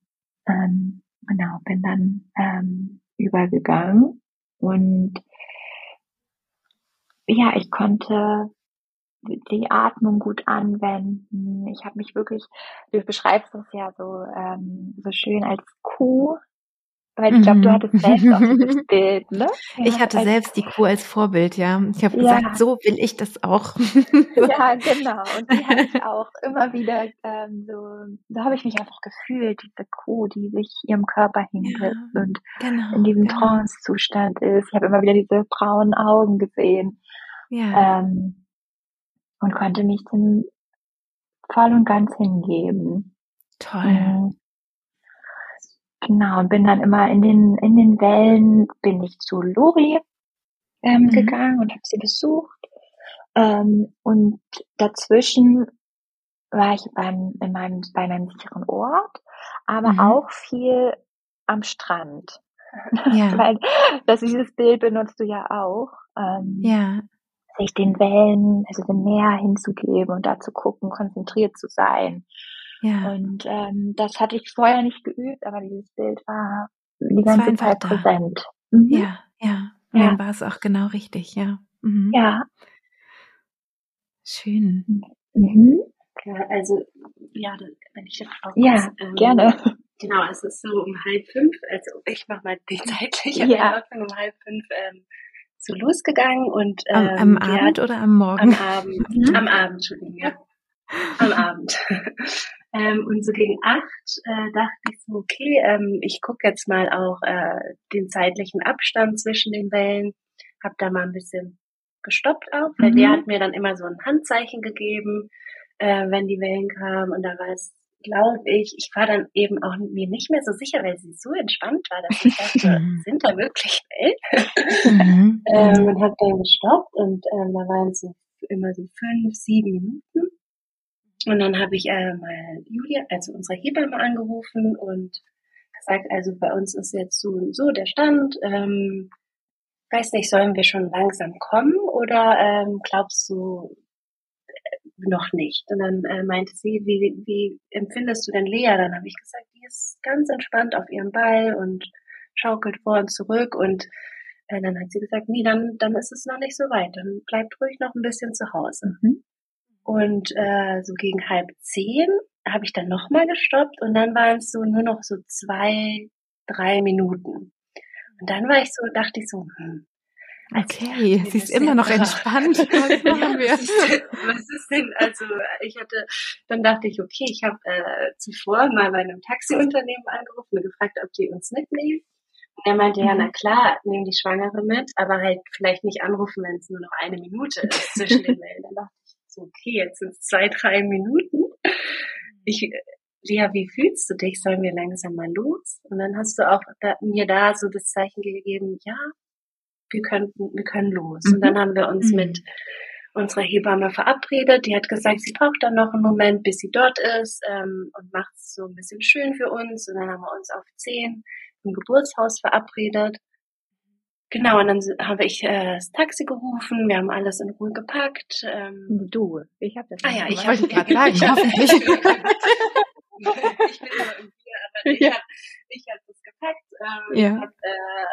Ähm, genau, bin dann ähm, übergegangen und ja, ich konnte die Atmung gut anwenden. Ich habe mich wirklich, du beschreibst es ja so ähm, so schön als Kuh weil ich glaube, du mhm. hattest selbst auch dieses Bild, ne? Ja, ich hatte selbst die Kuh als Vorbild, ja. Ich habe ja. gesagt, so will ich das auch. ja, genau. Und die habe ich auch immer wieder ähm, so, da habe ich mich einfach gefühlt, diese Kuh, die sich ihrem Körper hingibt ja, und genau, in diesem genau. Trance-Zustand ist. Ich habe immer wieder diese braunen Augen gesehen. Ja. Ähm, und konnte mich dem voll und ganz hingeben. Toll. Mhm. Genau, und bin dann immer in den, in den Wellen, bin ich zu Lori ähm, mhm. gegangen und habe sie besucht. Ähm, und dazwischen war ich beim, in meinem, bei meinem sicheren Ort, aber mhm. auch viel am Strand. Ja. Weil das dieses Bild benutzt du ja auch. Ähm, ja. Sich den Wellen, also dem Meer hinzugeben und da zu gucken, konzentriert zu sein. Ja. Und ähm, das hatte ich vorher nicht geübt, aber dieses Bild war die ganze Zeit da. präsent. Mhm. Ja, ja. Und ja. dann war es auch genau richtig, ja. Mhm. Ja. Schön. Mhm. Ja, also, ja, wenn ich das auch Ja, ähm, gerne. Genau, es ist so um halb fünf, also ich mach mal die zeitliche ja. Einordnung, um halb fünf ähm, so losgegangen und ähm, am, am Abend oder am Morgen? Am Abend, mhm. am Abend, Entschuldigung, ja. am Abend. Ähm, und so gegen acht äh, dachte ich so, okay, ähm, ich gucke jetzt mal auch äh, den zeitlichen Abstand zwischen den Wellen. habe da mal ein bisschen gestoppt auch, weil mhm. der hat mir dann immer so ein Handzeichen gegeben, äh, wenn die Wellen kamen und da war es glaube ich, ich war dann eben auch mir nicht mehr so sicher, weil sie so entspannt war, dass ich dachte, sind da wirklich Wellen? Mhm. ähm, und habe dann gestoppt und ähm, da waren es so immer so fünf, sieben Minuten. Und dann habe ich äh, mal Julia, also unsere Hebamme, angerufen und gesagt, also bei uns ist jetzt so und so der Stand. Ähm, weiß nicht, sollen wir schon langsam kommen oder ähm, glaubst du äh, noch nicht? Und dann äh, meinte sie, wie, wie empfindest du denn Lea? Dann habe ich gesagt, die ist ganz entspannt auf ihrem Ball und schaukelt vor und zurück und äh, dann hat sie gesagt, nee, dann, dann ist es noch nicht so weit. Dann bleibt ruhig noch ein bisschen zu Hause. Mhm. Und äh, so gegen halb zehn habe ich dann nochmal gestoppt und dann waren es so nur noch so zwei, drei Minuten. Und dann war ich so, dachte ich so, hm, Okay, dachte, sie ist immer noch entspannt. Was machen wir? Was ist, denn, also ich hatte, dann dachte ich, okay, ich habe äh, zuvor mal bei einem Taxiunternehmen angerufen und gefragt, ob die uns mitnehmen. Und er meinte, ja, na mhm. klar, nehmen die Schwangere mit, aber halt vielleicht nicht anrufen, wenn es nur noch eine Minute ist zwischen den Wellen. Dann dachte ich so, okay, jetzt sind es zwei, drei Minuten. Ich, Lea, wie fühlst du dich? Sollen wir langsam mal los? Und dann hast du auch da, mir da so das Zeichen gegeben, ja, wir könnten, wir können los. Mhm. Und dann haben wir uns mhm. mit unserer Hebamme verabredet. Die hat gesagt, sie braucht dann noch einen Moment, bis sie dort ist ähm, und macht es so ein bisschen schön für uns. Und dann haben wir uns auf zehn im Geburtshaus verabredet. Genau, und dann habe ich äh, das Taxi gerufen, wir haben alles in Ruhe gepackt. Ähm, du, ich habe das. Ah ja, ich wollte gerade sagen, hoffentlich. ich bin im Bier, aber ich ja. habe ich hab das gepackt. Ähm, ja. hab, äh,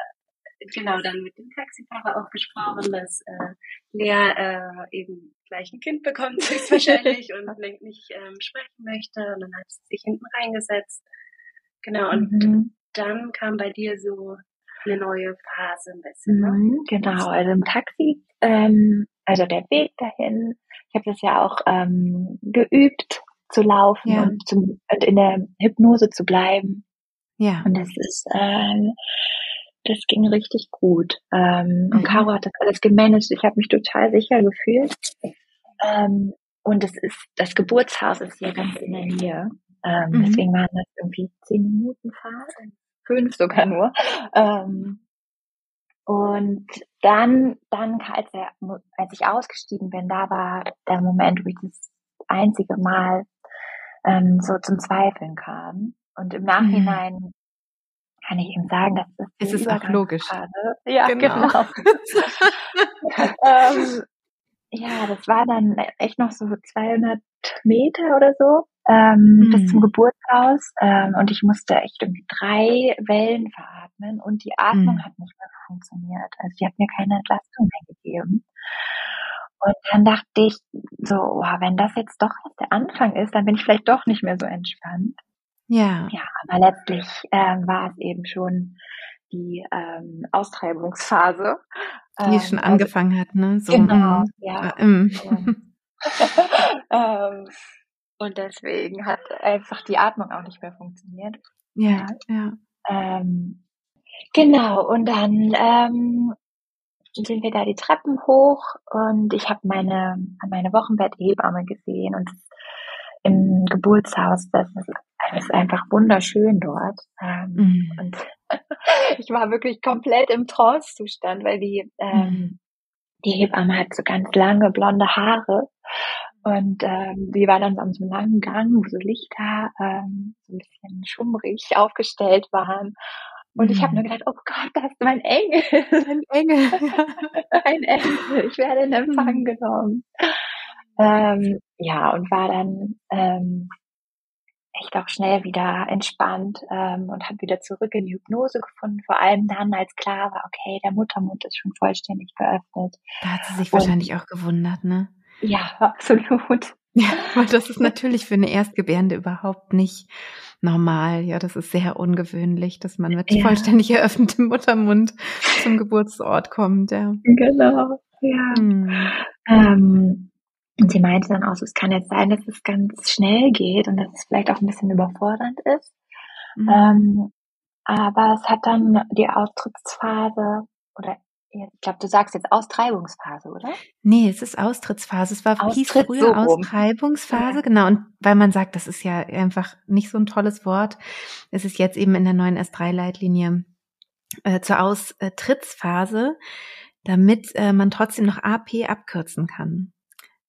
genau dann mit dem Taxifahrer auch gesprochen, dass äh, Lea äh, eben gleich ein Kind bekommt, höchstwahrscheinlich, und nicht ähm, sprechen möchte. Und dann hat sie sich hinten reingesetzt. Genau, und mhm dann kam bei dir so eine neue Phase ein bisschen. Ne? Mhm, genau, also im Taxi, ähm, also der Weg dahin, ich habe das ja auch ähm, geübt zu laufen ja. und, zum, und in der Hypnose zu bleiben. Ja. Und das ist, ähm, das ging richtig gut. Ähm, mhm. Und Caro hat das alles gemanagt. Ich habe mich total sicher gefühlt. Ähm, und es ist, das Geburtshaus ist hier ganz in der Nähe. Ähm, mhm. Deswegen waren das irgendwie zehn Minuten Fahrt fünf sogar nur. Ähm, und dann, dann als, er, als ich ausgestiegen bin, da war der Moment, wo ich das einzige Mal ähm, so zum Zweifeln kam. Und im Nachhinein mhm. kann ich ihm sagen, dass das es ist auch logisch. Ja, genau. genau. ähm, ja, das war dann echt noch so 200 Meter oder so ähm, mhm. bis zum Geburtshaus ähm, und ich musste echt irgendwie drei Wellen veratmen und die Atmung mhm. hat nicht mehr funktioniert. Also die hat mir keine Entlastung mehr gegeben. Und dann dachte ich so, oh, wenn das jetzt doch jetzt der Anfang ist, dann bin ich vielleicht doch nicht mehr so entspannt. Ja. Ja, aber letztlich ähm, war es eben schon die ähm, Austreibungsphase. Die ähm, schon also, angefangen hat, ne? So, genau, mm, ja. Ähm. ähm, und deswegen hat einfach die Atmung auch nicht mehr funktioniert. Ja, ja. Ähm, genau, und dann ähm, sind wir da die Treppen hoch und ich habe meine, meine Wochenbetthebamme gesehen und im Geburtshaus, das ist, das ist einfach wunderschön dort. Ähm, mhm. Und ich war wirklich komplett im Trance-Zustand, weil die, ähm, mhm. die Hebamme hat so ganz lange blonde Haare und ähm, die war dann an so einem langen Gang, wo so Lichter ähm, so ein bisschen schummrig aufgestellt waren. Und mhm. ich habe nur gedacht, oh Gott, das ist mein Engel. Ein Engel. ein Engel. Ich werde in Empfang mhm. genommen. Ähm, ja, und war dann ähm, echt auch schnell wieder entspannt ähm, und habe wieder zurück in die Hypnose gefunden. Vor allem dann, als klar war, okay, der Muttermund ist schon vollständig geöffnet. Da hat sie sich und, wahrscheinlich auch gewundert, ne? Ja, absolut. Ja, weil das ist natürlich für eine Erstgebärende überhaupt nicht normal. Ja, das ist sehr ungewöhnlich, dass man mit ja. vollständig eröffnetem Muttermund zum Geburtsort kommt. Ja. Genau, ja. Hm. Ähm, und sie meinte dann auch, so, es kann jetzt sein, dass es ganz schnell geht und dass es vielleicht auch ein bisschen überfordernd ist. Mhm. Ähm, aber es hat dann die Austrittsphase oder ich glaube, du sagst jetzt Austreibungsphase, oder? Nee, es ist Austrittsphase. Es war hieß früher so Austreibungsphase, ja. genau. Und weil man sagt, das ist ja einfach nicht so ein tolles Wort, es ist jetzt eben in der neuen S3-Leitlinie äh, zur Austrittsphase, damit äh, man trotzdem noch AP abkürzen kann.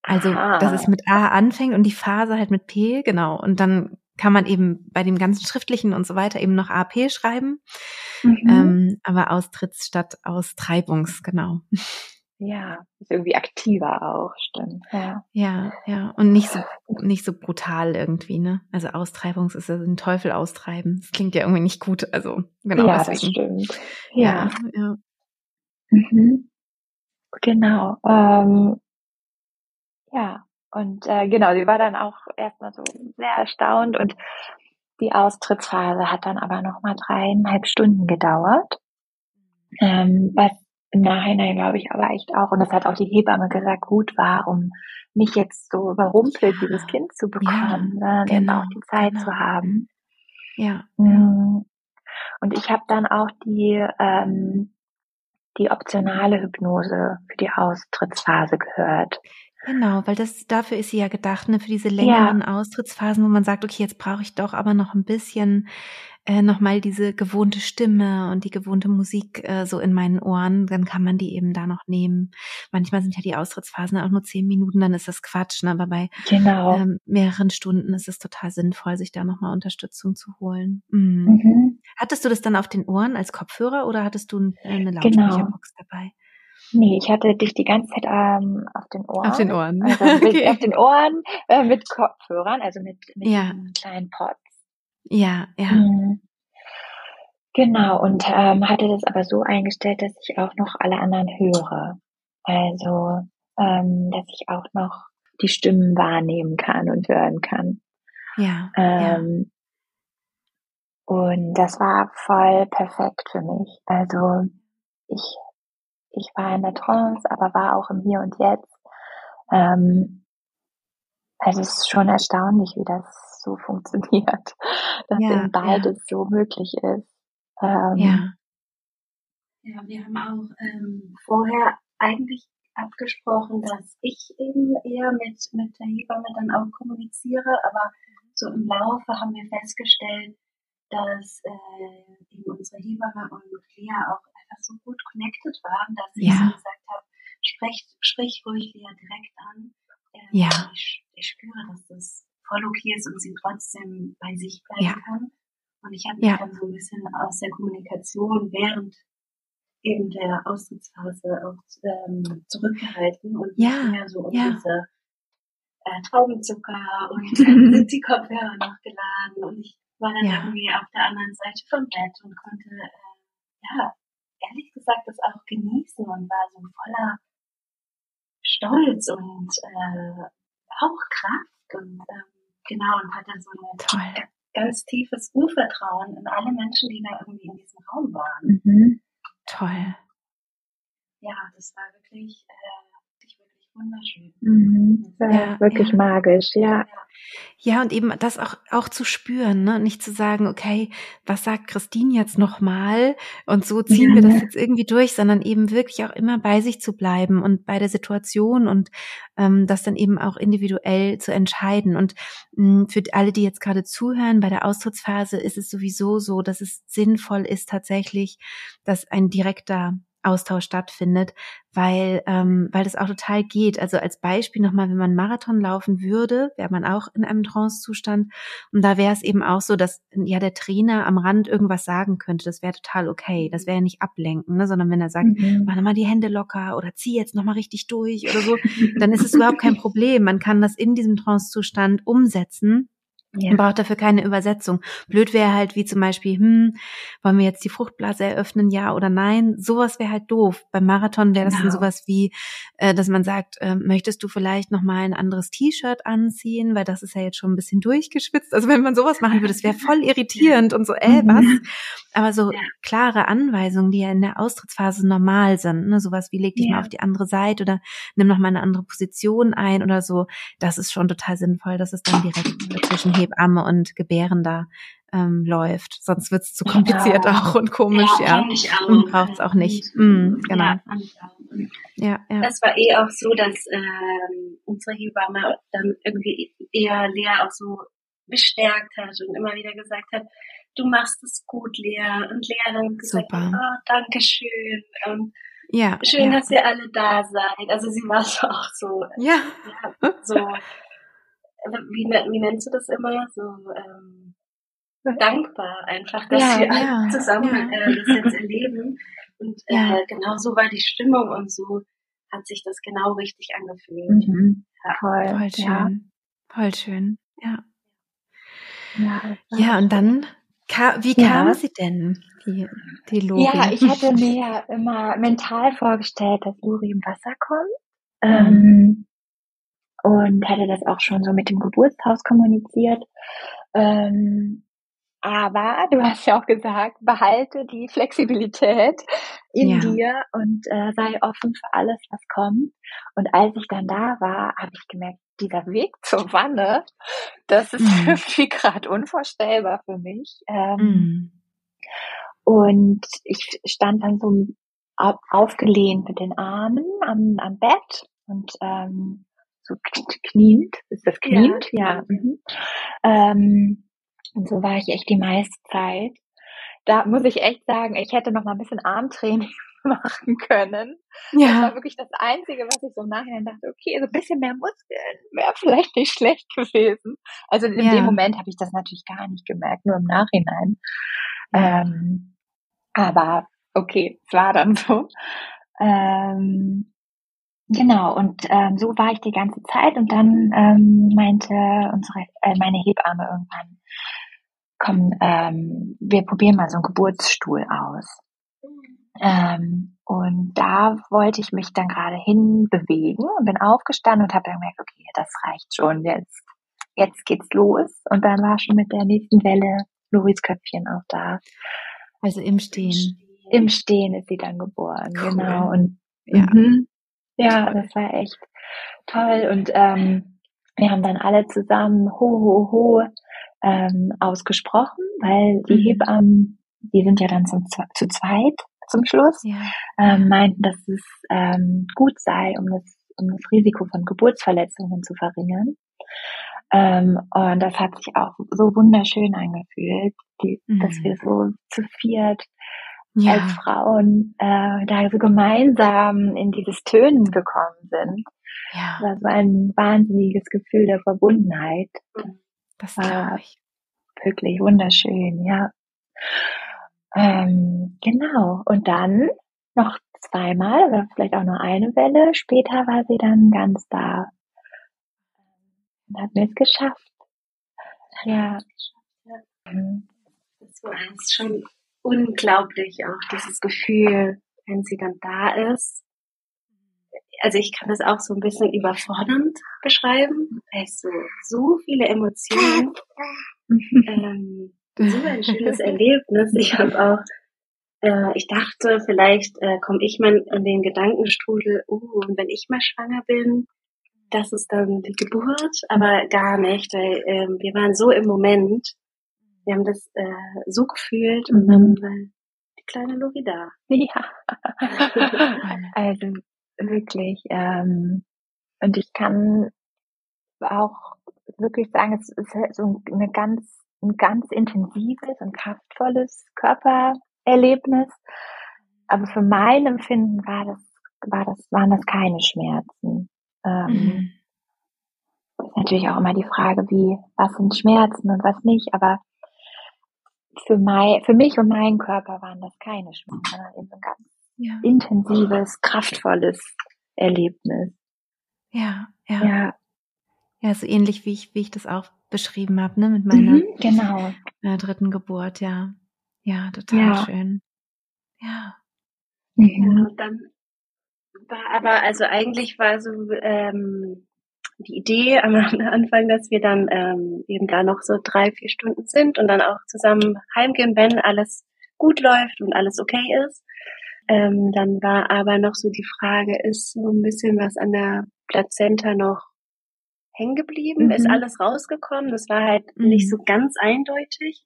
Also, Aha. dass es mit A anfängt und die Phase halt mit P, genau. Und dann kann man eben bei dem ganzen Schriftlichen und so weiter eben noch AP schreiben. Mhm. Ähm, aber Austritts statt Austreibungs, genau. Ja, ist irgendwie aktiver auch, stimmt. Ja, ja, ja. Und nicht so, nicht so brutal irgendwie, ne? Also Austreibungs ist ja ein Teufel austreiben. Das klingt ja irgendwie nicht gut. Also, genau. Ja, deswegen. das stimmt. Ja, ja. ja. Mhm. Genau. Ähm, ja, und äh, genau, sie war dann auch erstmal so sehr erstaunt und die Austrittsphase hat dann aber nochmal dreieinhalb Stunden gedauert. Ähm, was im Nachhinein, glaube ich, aber echt auch, und das hat auch die Hebamme gesagt, gut war, um nicht jetzt so überrumpelt dieses Kind zu bekommen, ja, sondern genau, auch die Zeit genau. zu haben. Ja. Mm. Und ich habe dann auch die ähm, die optionale Hypnose für die Austrittsphase gehört. Genau, weil das dafür ist sie ja gedacht, ne, für diese längeren ja. Austrittsphasen, wo man sagt, okay, jetzt brauche ich doch aber noch ein bisschen äh, nochmal diese gewohnte Stimme und die gewohnte Musik äh, so in meinen Ohren, dann kann man die eben da noch nehmen. Manchmal sind ja die Austrittsphasen auch nur zehn Minuten, dann ist das Quatsch, ne? aber bei genau. ähm, mehreren Stunden ist es total sinnvoll, sich da nochmal Unterstützung zu holen. Mhm. Mhm. Hattest du das dann auf den Ohren als Kopfhörer oder hattest du äh, eine genau. Lautsprecherbox genau. dabei? Nee, ich hatte dich die ganze Zeit ähm, auf den Ohren. Auf den Ohren. Also okay. auf den Ohren äh, mit Kopfhörern, also mit, mit ja. kleinen Pods. Ja, ja. Mhm. Genau, und ähm, hatte das aber so eingestellt, dass ich auch noch alle anderen höre. Also, ähm, dass ich auch noch die Stimmen wahrnehmen kann und hören kann. Ja. Ähm, ja. Und das war voll perfekt für mich. Also ich ich war in der Trance, aber war auch im Hier und Jetzt. Ähm, also es ist schon erstaunlich, wie das so funktioniert, dass ja, eben beides ja. so möglich ist. Ähm, ja. Ja, wir haben auch ähm, vorher eigentlich abgesprochen, dass ich eben eher mit, mit der Hebamme dann auch kommuniziere, aber so im Laufe haben wir festgestellt, dass äh, eben unsere Hebamme und Lea auch einfach so gut connected waren, dass ja. ich so gesagt habe, sprich, sprich ruhig Lea direkt an. Ähm, ja. Ich, ich, spüre, dass das voll okay ist und sie trotzdem bei sich bleiben ja. kann. Und ich habe mich ja. dann so ein bisschen aus der Kommunikation während eben der Austrittsphase auch ähm, zurückgehalten und ja. mehr so um ja. diese äh, Traubenzucker und dann sind die Kopfhörer noch geladen und ich war dann ja. irgendwie auf der anderen Seite vom Bett und konnte äh, ja ehrlich gesagt das auch genießen und war so voller Stolz und äh, auch Kraft und ähm, genau und hatte so ein ganz tiefes Urvertrauen in alle Menschen, die da irgendwie in diesem Raum waren. Mhm. Toll. Ja, das war wirklich, äh, wirklich wunderschön. Mhm. Ja, wirklich ja. magisch, ja. ja. Ja, und eben das auch, auch zu spüren, ne? nicht zu sagen, okay, was sagt Christine jetzt nochmal und so ziehen ja. wir das jetzt irgendwie durch, sondern eben wirklich auch immer bei sich zu bleiben und bei der Situation und ähm, das dann eben auch individuell zu entscheiden. Und mh, für alle, die jetzt gerade zuhören, bei der Austrittsphase ist es sowieso so, dass es sinnvoll ist tatsächlich, dass ein direkter Austausch stattfindet, weil, ähm, weil das auch total geht. Also als Beispiel nochmal, wenn man Marathon laufen würde, wäre man auch in einem Trance-Zustand. Und da wäre es eben auch so, dass ja der Trainer am Rand irgendwas sagen könnte. Das wäre total okay. Das wäre ja nicht ablenken, ne? sondern wenn er sagt, mhm. mach nochmal die Hände locker oder zieh jetzt nochmal richtig durch oder so, dann ist es überhaupt kein Problem. Man kann das in diesem Trance-Zustand umsetzen ja. Man braucht dafür keine Übersetzung. Blöd wäre halt wie zum Beispiel, hm, wollen wir jetzt die Fruchtblase eröffnen, ja oder nein? Sowas wäre halt doof. Beim Marathon wäre das genau. dann sowas wie, äh, dass man sagt, äh, möchtest du vielleicht noch mal ein anderes T-Shirt anziehen, weil das ist ja jetzt schon ein bisschen durchgeschwitzt. Also wenn man sowas machen würde, das wäre voll irritierend und so, äh, was? Aber so ja. klare Anweisungen, die ja in der Austrittsphase normal sind, ne, sowas wie leg dich ja. mal auf die andere Seite oder nimm noch mal eine andere Position ein oder so, das ist schon total sinnvoll, dass es dann direkt zwischen Hebamme und Gebärender ähm, läuft. Sonst wird's zu kompliziert ja. auch und komisch, ja. ja. Und braucht's auch nicht. Mhm, genau. Ja, ja. Das war eh auch so, dass ähm, unsere Hebamme dann irgendwie eher Lea auch so bestärkt hat und immer wieder gesagt hat, du machst es gut, Lea. Und Lea dann gesagt, Super. oh, danke schön. Ähm, ja, schön, ja. dass ihr alle da seid. Also sie war so auch so, ja. ja so, wie, wie nennst du das immer? So, ähm, dankbar einfach, dass ja, wir ja, alle zusammen ja. äh, das jetzt erleben. Und äh, genau so war die Stimmung und so hat sich das genau richtig angefühlt. Mhm. Voll, Voll schön. Voll schön, ja. Ja, ja und dann, wie kam sie denn, die, die Lori? Ja, ich hatte mir ja immer mental vorgestellt, dass Lori im Wasser kommt. Mhm. Ähm, und hatte das auch schon so mit dem Geburtshaus kommuniziert. Ähm, aber du hast ja auch gesagt, behalte die Flexibilität in ja. dir und äh, sei offen für alles, was kommt. Und als ich dann da war, habe ich gemerkt, dieser Weg zur Wanne, das ist mm. irgendwie gerade unvorstellbar für mich. Ähm, mm. Und ich stand dann so aufgelehnt mit den Armen am, am Bett und ähm, so kniend. Ist das kniend? Ja. ja. Mhm. Ähm, und so war ich echt die meiste Zeit. Da muss ich echt sagen, ich hätte noch mal ein bisschen Armtraining machen können. Ja. Das war wirklich das Einzige, was ich so im Nachhinein dachte, okay, so ein bisschen mehr Muskeln wäre vielleicht nicht schlecht gewesen. Also in ja. dem Moment habe ich das natürlich gar nicht gemerkt, nur im Nachhinein. Ähm, aber okay, es war dann so. Ähm, genau, und ähm, so war ich die ganze Zeit und dann ähm, meinte unsere, äh, meine Hebamme irgendwann, komm, ähm, wir probieren mal so einen Geburtsstuhl aus. Ähm, und da wollte ich mich dann gerade hinbewegen und bin aufgestanden und habe dann gemerkt, okay, das reicht schon, jetzt, jetzt geht's los. Und dann war schon mit der nächsten Welle Loris Köpfchen auch da. Also im Stehen. Im Stehen ist sie dann geboren, cool. genau. Und ja. Mhm. ja, das war echt toll. Und ähm, wir haben dann alle zusammen ho ho ho ähm, ausgesprochen, weil die mhm. Hebammen, die sind ja dann zum, zu zweit zum Schluss, ja. ähm, meinten, dass es ähm, gut sei, um das, um das Risiko von Geburtsverletzungen zu verringern. Ähm, und das hat sich auch so wunderschön angefühlt, die, mhm. dass wir so zu viert ja. als Frauen äh, da so gemeinsam in dieses Tönen gekommen sind. Ja. Das war ein wahnsinniges Gefühl der Verbundenheit. Das war ich. wirklich wunderschön, ja. Ähm, genau. Und dann noch zweimal oder vielleicht auch nur eine Welle. Später war sie dann ganz da. Und hat mir es geschafft. Ja. Das war eins schon unglaublich, auch dieses Gefühl, wenn sie dann da ist. Also ich kann das auch so ein bisschen überfordernd beschreiben, weil so, so viele Emotionen ähm, so ein schönes Erlebnis. Ich habe auch, äh, ich dachte, vielleicht äh, komme ich mal in den Gedankenstrudel, oh, und wenn ich mal schwanger bin, das ist dann die Geburt, aber gar nicht, weil äh, wir waren so im Moment, wir haben das äh, so gefühlt und dann war die kleine Lori da. Ja, also wirklich. Ähm, und ich kann auch wirklich sagen, es ist so eine ganz ein ganz intensives und kraftvolles Körpererlebnis. Aber für mein Empfinden war das, war das, waren das keine Schmerzen. Ähm, mhm. Ist natürlich auch immer die Frage, wie, was sind Schmerzen und was nicht, aber für, mein, für mich und meinen Körper waren das keine Schmerzen, sondern eben ein ganz ja. intensives, kraftvolles Erlebnis. Ja, ja. Ja, ja so ähnlich wie ich, wie ich das auch beschrieben habe, ne, mit meiner mhm, genau. äh, dritten Geburt, ja. Ja, total ja. schön. Ja. Mhm. ja. Dann war aber, also eigentlich war so ähm, die Idee am Anfang, dass wir dann ähm, eben da noch so drei, vier Stunden sind und dann auch zusammen heimgehen, wenn alles gut läuft und alles okay ist. Ähm, dann war aber noch so die Frage, ist so ein bisschen was an der Plazenta noch hängen geblieben? Mhm. Ist alles rausgekommen? Das war halt mhm. nicht so ganz eindeutig.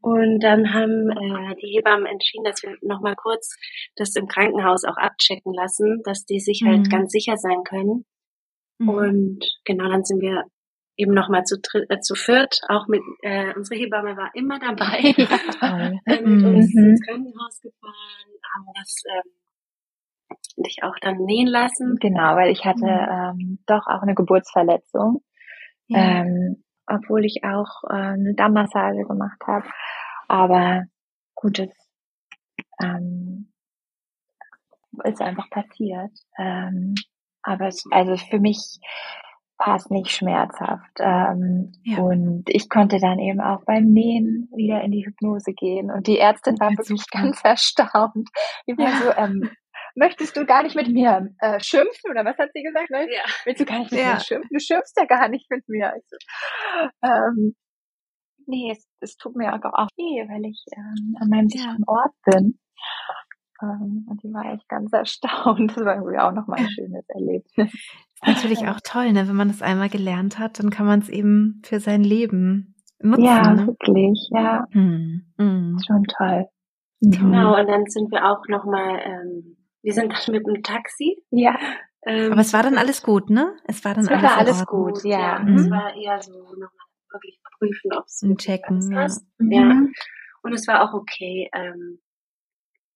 Und dann haben äh, die Hebammen entschieden, dass wir nochmal kurz das im Krankenhaus auch abchecken lassen, dass die sich halt mhm. ganz sicher sein können. Mhm. Und genau, dann sind wir eben nochmal zu, äh, zu viert, auch mit, äh, unsere Hebamme war immer dabei, ja, äh, mit mhm. uns ins Krankenhaus gefahren, haben das ähm, dich auch dann nähen lassen. Genau, weil ich hatte mhm. ähm, doch auch eine Geburtsverletzung, ja. ähm, obwohl ich auch äh, eine Dammmassage gemacht habe. Aber gut, es ähm, ist einfach passiert. Ähm, aber es, also für mich war es nicht schmerzhaft. Ähm, ja. Und ich konnte dann eben auch beim Nähen wieder in die Hypnose gehen. Und die Ärztin war wirklich ganz erstaunt. Die war ja. so, ähm, möchtest du gar nicht mit mir äh, schimpfen? Oder was hat sie gesagt? Ne? Ja. Willst du gar nicht mit ja. mir schimpfen? Du schimpfst ja gar nicht mit mir. Also, ähm, nee, es, es tut mir auch weh, weil ich ähm, an meinem sicheren Ort bin. Ähm, und die war echt ganz erstaunt. Das war irgendwie auch nochmal ein schönes Erlebnis. Ist natürlich auch toll, ne? Wenn man das einmal gelernt hat, dann kann man es eben für sein Leben nutzen. Ja, ne? wirklich, ja. Hm. Hm. Schon toll. Genau, und dann sind wir auch nochmal, ähm, wir sind dann mit dem Taxi. Ja. Ähm, Aber es war dann alles gut, ne? Es war dann es alles, war alles gut, ja. ja. Mhm. Es war eher so nochmal wirklich prüfen, ob es checken, ja. passt. Ja. Mhm. Und es war auch okay. Ähm,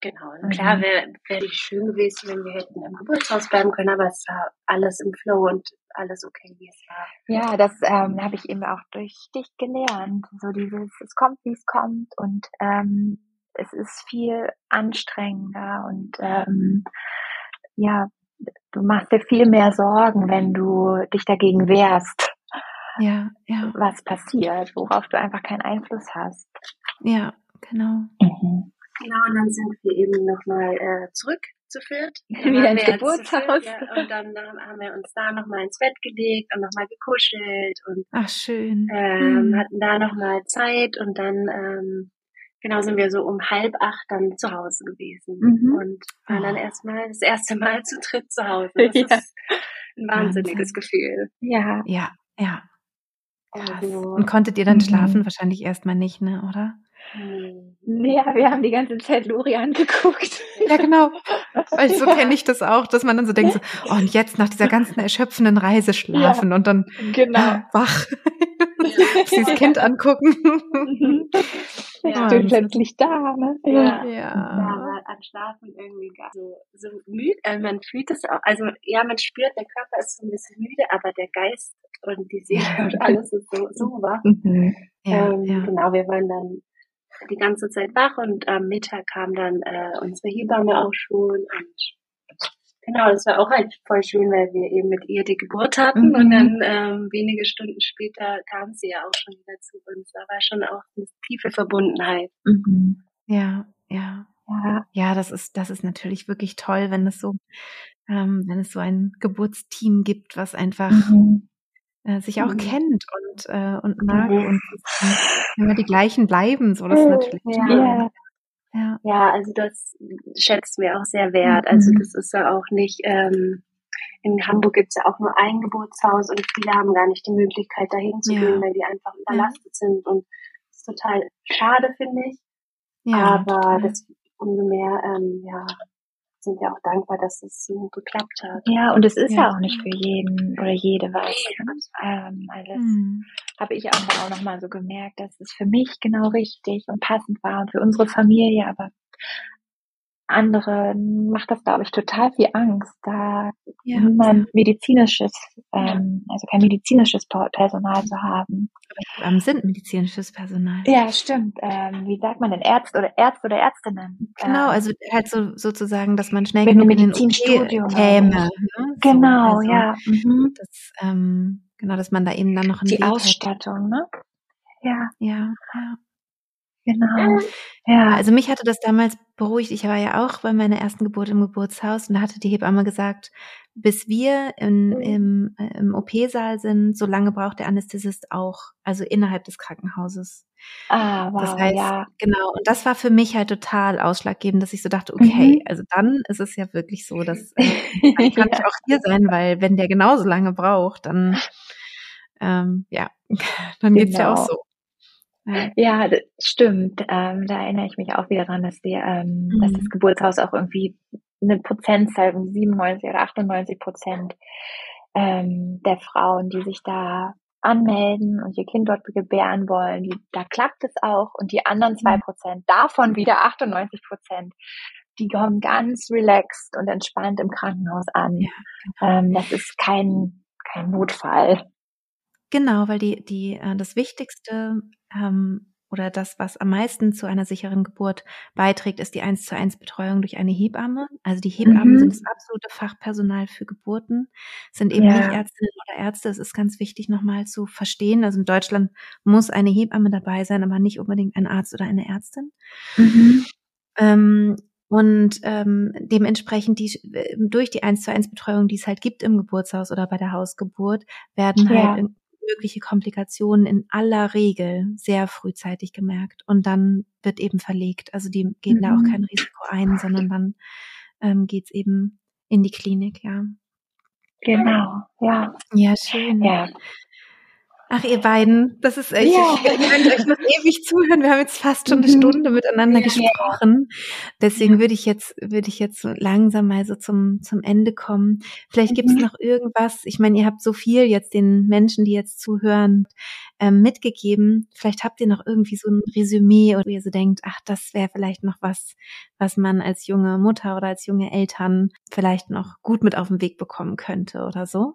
Genau, mhm. klar wäre wär schön gewesen, wenn wir hätten im Geburtshaus bleiben können, aber es war alles im Flow und alles okay, wie es war. Ja, das ähm, habe ich eben auch durch dich gelernt. So dieses, es kommt, wie es kommt und ähm, es ist viel anstrengender und ähm, ja, du machst dir viel mehr Sorgen, wenn du dich dagegen wehrst. Ja, ja. Was passiert, worauf du einfach keinen Einfluss hast. Ja, genau. Mhm. Genau, und dann sind wir eben nochmal äh, zurückgeführt. Wieder ins Geburtshaus. Ja, und dann, dann haben wir uns da nochmal ins Bett gelegt und nochmal gekuschelt und Ach, schön. Ähm, hm. hatten da nochmal Zeit und dann ähm, genau sind wir so um halb acht dann zu Hause gewesen mhm. und waren oh. dann erstmal das erste Mal zu dritt zu Hause. Das ja. ist ein wahnsinniges Wahnsinn. Gefühl. Ja. Ja, ja. Also, und konntet ihr dann mhm. schlafen? Wahrscheinlich erstmal nicht, ne, oder? Ja, wir haben die ganze Zeit Lori angeguckt. Ja, genau. Weil so kenne ich das auch, dass man dann so denkt, so, oh, und jetzt nach dieser ganzen erschöpfenden Reise schlafen ja, und dann genau. wach. Sie das Kind angucken. Ja, bin plötzlich da, ne? Ja. ja. ja. aber an Schlafen irgendwie gar so, so müde. Also man fühlt es auch, also ja, man spürt, der Körper ist so ein bisschen müde, aber der Geist und die Seele und alles ist so, so wach. Mhm. Ja, ähm, ja. Genau, wir waren dann die ganze Zeit wach und am Mittag kam dann äh, unsere Hebamme auch schon und genau, das war auch halt voll schön, weil wir eben mit ihr die Geburt hatten mhm. und dann ähm, wenige Stunden später kam sie ja auch schon wieder zu uns. Da war schon auch eine tiefe Verbundenheit. Mhm. Ja, ja. Ja, ja, das ist, das ist natürlich wirklich toll, wenn es so, ähm, wenn es so ein Geburtsteam gibt, was einfach mhm äh, sich auch mhm. kennt und, äh, und mag mhm. und immer die gleichen bleiben, so das ist natürlich ja. toll. Ja. ja, also das schätzt mir auch sehr wert. Also mhm. das ist ja auch nicht, ähm, in Hamburg gibt's ja auch nur ein Geburtshaus und viele haben gar nicht die Möglichkeit, dahin zu ja. gehen, weil die einfach überlastet ja. sind. Und das ist total schade, finde ich. Ja, Aber total. das umso mehr, ähm, ja, sind wir auch dankbar, dass es so geklappt hat. Ja, und es ist ja, ja auch nicht für jeden oder jede was. Ähm, also mhm. habe ich auch, auch nochmal so gemerkt, dass es für mich genau richtig und passend war und für unsere Familie, aber anderen macht das, glaube ich, total viel Angst, da ja. niemand medizinisches, ähm, also kein medizinisches Personal zu haben. Aber sind medizinisches Personal. Ja, stimmt. Ähm, wie sagt man denn Ärzte oder Ärzte oder Ärztinnen? Genau, ähm, also halt so sozusagen, dass man schnell genug in den OP käme. Ne? Genau, so, also, ja. Mhm. Das, ähm, genau, dass man da eben dann noch die Weg Ausstattung, ne? Ja, ja, ja. Genau. Ja, also mich hatte das damals beruhigt. Ich war ja auch bei meiner ersten Geburt im Geburtshaus und da hatte die Hebamme gesagt, bis wir in, mhm. im, äh, im OP-Saal sind, so lange braucht der Anästhesist auch, also innerhalb des Krankenhauses. Ah, wow, das heißt, ja. genau. Und das war für mich halt total ausschlaggebend, dass ich so dachte, okay, mhm. also dann ist es ja wirklich so, dass äh, kann ja. ich auch hier sein, weil wenn der genauso lange braucht, dann ähm, ja, dann genau. geht's ja auch genau. so. Ja, das stimmt. Ähm, da erinnere ich mich auch wieder dran, dass, die, ähm, mhm. dass das. Geburtshaus auch irgendwie eine Prozentzahl, 97 oder 98 Prozent ähm, der Frauen, die sich da anmelden und ihr Kind dort gebären wollen, die, da klappt es auch. Und die anderen zwei mhm. Prozent, davon wieder 98 Prozent, die kommen ganz relaxed und entspannt im Krankenhaus an. Ja, genau. ähm, das ist kein, kein Notfall. Genau, weil die, die, äh, das Wichtigste ähm, oder das, was am meisten zu einer sicheren Geburt beiträgt, ist die 1 zu 1 Betreuung durch eine Hebamme. Also die Hebammen mhm. sind das absolute Fachpersonal für Geburten, sind eben ja. nicht Ärztinnen oder Ärzte. Es ist ganz wichtig nochmal zu verstehen. Also in Deutschland muss eine Hebamme dabei sein, aber nicht unbedingt ein Arzt oder eine Ärztin. Mhm. Ähm, und ähm, dementsprechend die, durch die 1 zu 1 Betreuung, die es halt gibt im Geburtshaus oder bei der Hausgeburt, werden ja. halt mögliche Komplikationen in aller Regel sehr frühzeitig gemerkt und dann wird eben verlegt. Also die gehen mhm. da auch mhm. kein Risiko ein, sondern dann ähm, geht's eben in die Klinik, ja. Genau, ja. Ja, schön. Ja. Ach, ihr beiden, das ist echt, ja. ich, ich euch noch ewig zuhören. Wir haben jetzt fast schon eine mhm. Stunde miteinander ja, gesprochen. Deswegen ja. würde ich jetzt, würde ich jetzt so langsam mal so zum, zum Ende kommen. Vielleicht gibt es mhm. noch irgendwas. Ich meine, ihr habt so viel jetzt den Menschen, die jetzt zuhören, ähm, mitgegeben. Vielleicht habt ihr noch irgendwie so ein Resümee oder ihr so denkt, ach, das wäre vielleicht noch was, was man als junge Mutter oder als junge Eltern vielleicht noch gut mit auf den Weg bekommen könnte oder so.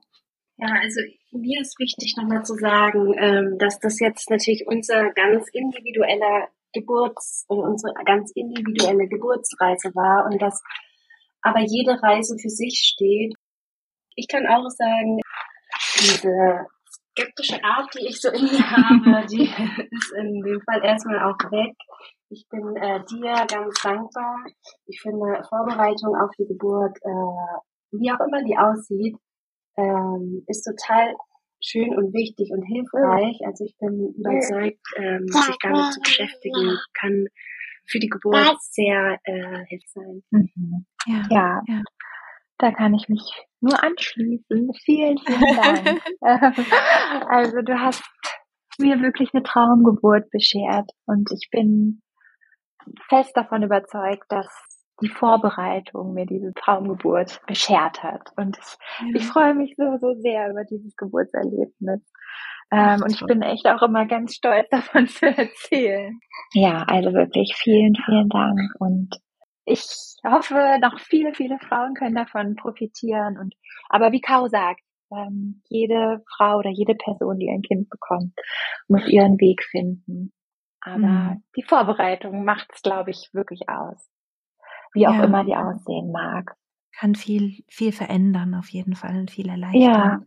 Ja, also mir ist wichtig nochmal zu sagen, ähm, dass das jetzt natürlich unser ganz individueller Geburts, äh, unsere ganz individuelle Geburtsreise war und dass aber jede Reise für sich steht. Ich kann auch sagen, diese skeptische Art, die ich so in mir habe, die ist in dem Fall erstmal auch weg. Ich bin äh, dir ganz dankbar. Ich finde Vorbereitung auf die Geburt, äh, wie auch immer die aussieht, ähm, ist total schön und wichtig und hilfreich. Also ich bin überzeugt, ähm, sich damit zu beschäftigen, kann für die Geburt sehr äh, hilfreich sein. Mhm. Ja, ja. ja. Da kann ich mich nur anschließen. Vielen, vielen Dank. also du hast mir wirklich eine Traumgeburt beschert und ich bin fest davon überzeugt, dass die Vorbereitung mir diese Traumgeburt beschert hat. Und ich, ja. ich freue mich so, so sehr über dieses Geburtserlebnis. Ähm, und ich bin echt auch immer ganz stolz davon zu erzählen. Ja, also wirklich vielen, vielen Dank. Und ich hoffe, noch viele, viele Frauen können davon profitieren. Und aber wie Kau sagt, ähm, jede Frau oder jede Person, die ein Kind bekommt, muss ihren Weg finden. Aber mhm. die Vorbereitung macht es, glaube ich, wirklich aus wie auch ja. immer die aussehen mag. Kann viel, viel verändern auf jeden Fall und viel erleichtern. Ja.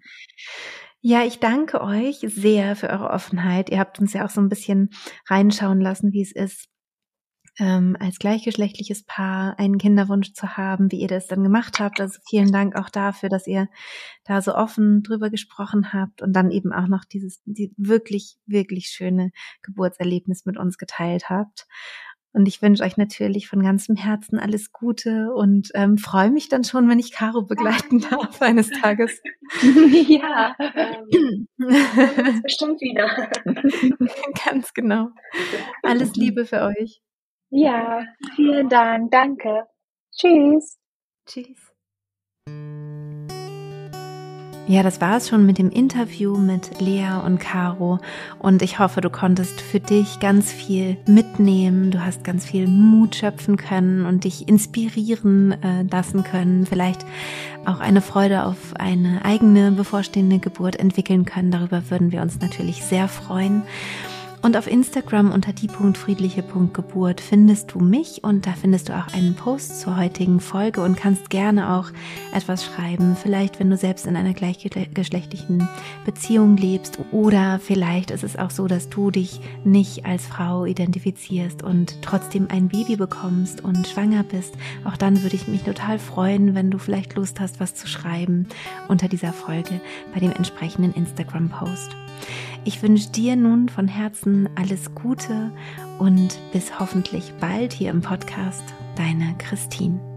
Ja, ich danke euch sehr für eure Offenheit. Ihr habt uns ja auch so ein bisschen reinschauen lassen, wie es ist, ähm, als gleichgeschlechtliches Paar einen Kinderwunsch zu haben, wie ihr das dann gemacht habt. Also vielen Dank auch dafür, dass ihr da so offen drüber gesprochen habt und dann eben auch noch dieses die wirklich, wirklich schöne Geburtserlebnis mit uns geteilt habt. Und ich wünsche euch natürlich von ganzem Herzen alles Gute und ähm, freue mich dann schon, wenn ich Caro begleiten darf eines Tages. ja, ähm, bestimmt wieder. Ganz genau. Alles Liebe für euch. Ja, vielen Dank. Danke. Tschüss. Tschüss. Ja, das war es schon mit dem Interview mit Lea und Caro und ich hoffe, du konntest für dich ganz viel mitnehmen, du hast ganz viel Mut schöpfen können und dich inspirieren äh, lassen können, vielleicht auch eine Freude auf eine eigene bevorstehende Geburt entwickeln können. Darüber würden wir uns natürlich sehr freuen. Und auf Instagram unter die.friedliche.geburt findest du mich und da findest du auch einen Post zur heutigen Folge und kannst gerne auch etwas schreiben. Vielleicht, wenn du selbst in einer gleichgeschlechtlichen Beziehung lebst oder vielleicht ist es auch so, dass du dich nicht als Frau identifizierst und trotzdem ein Baby bekommst und schwanger bist. Auch dann würde ich mich total freuen, wenn du vielleicht Lust hast, was zu schreiben unter dieser Folge bei dem entsprechenden Instagram-Post. Ich wünsche dir nun von Herzen alles Gute und bis hoffentlich bald hier im Podcast. Deine Christine.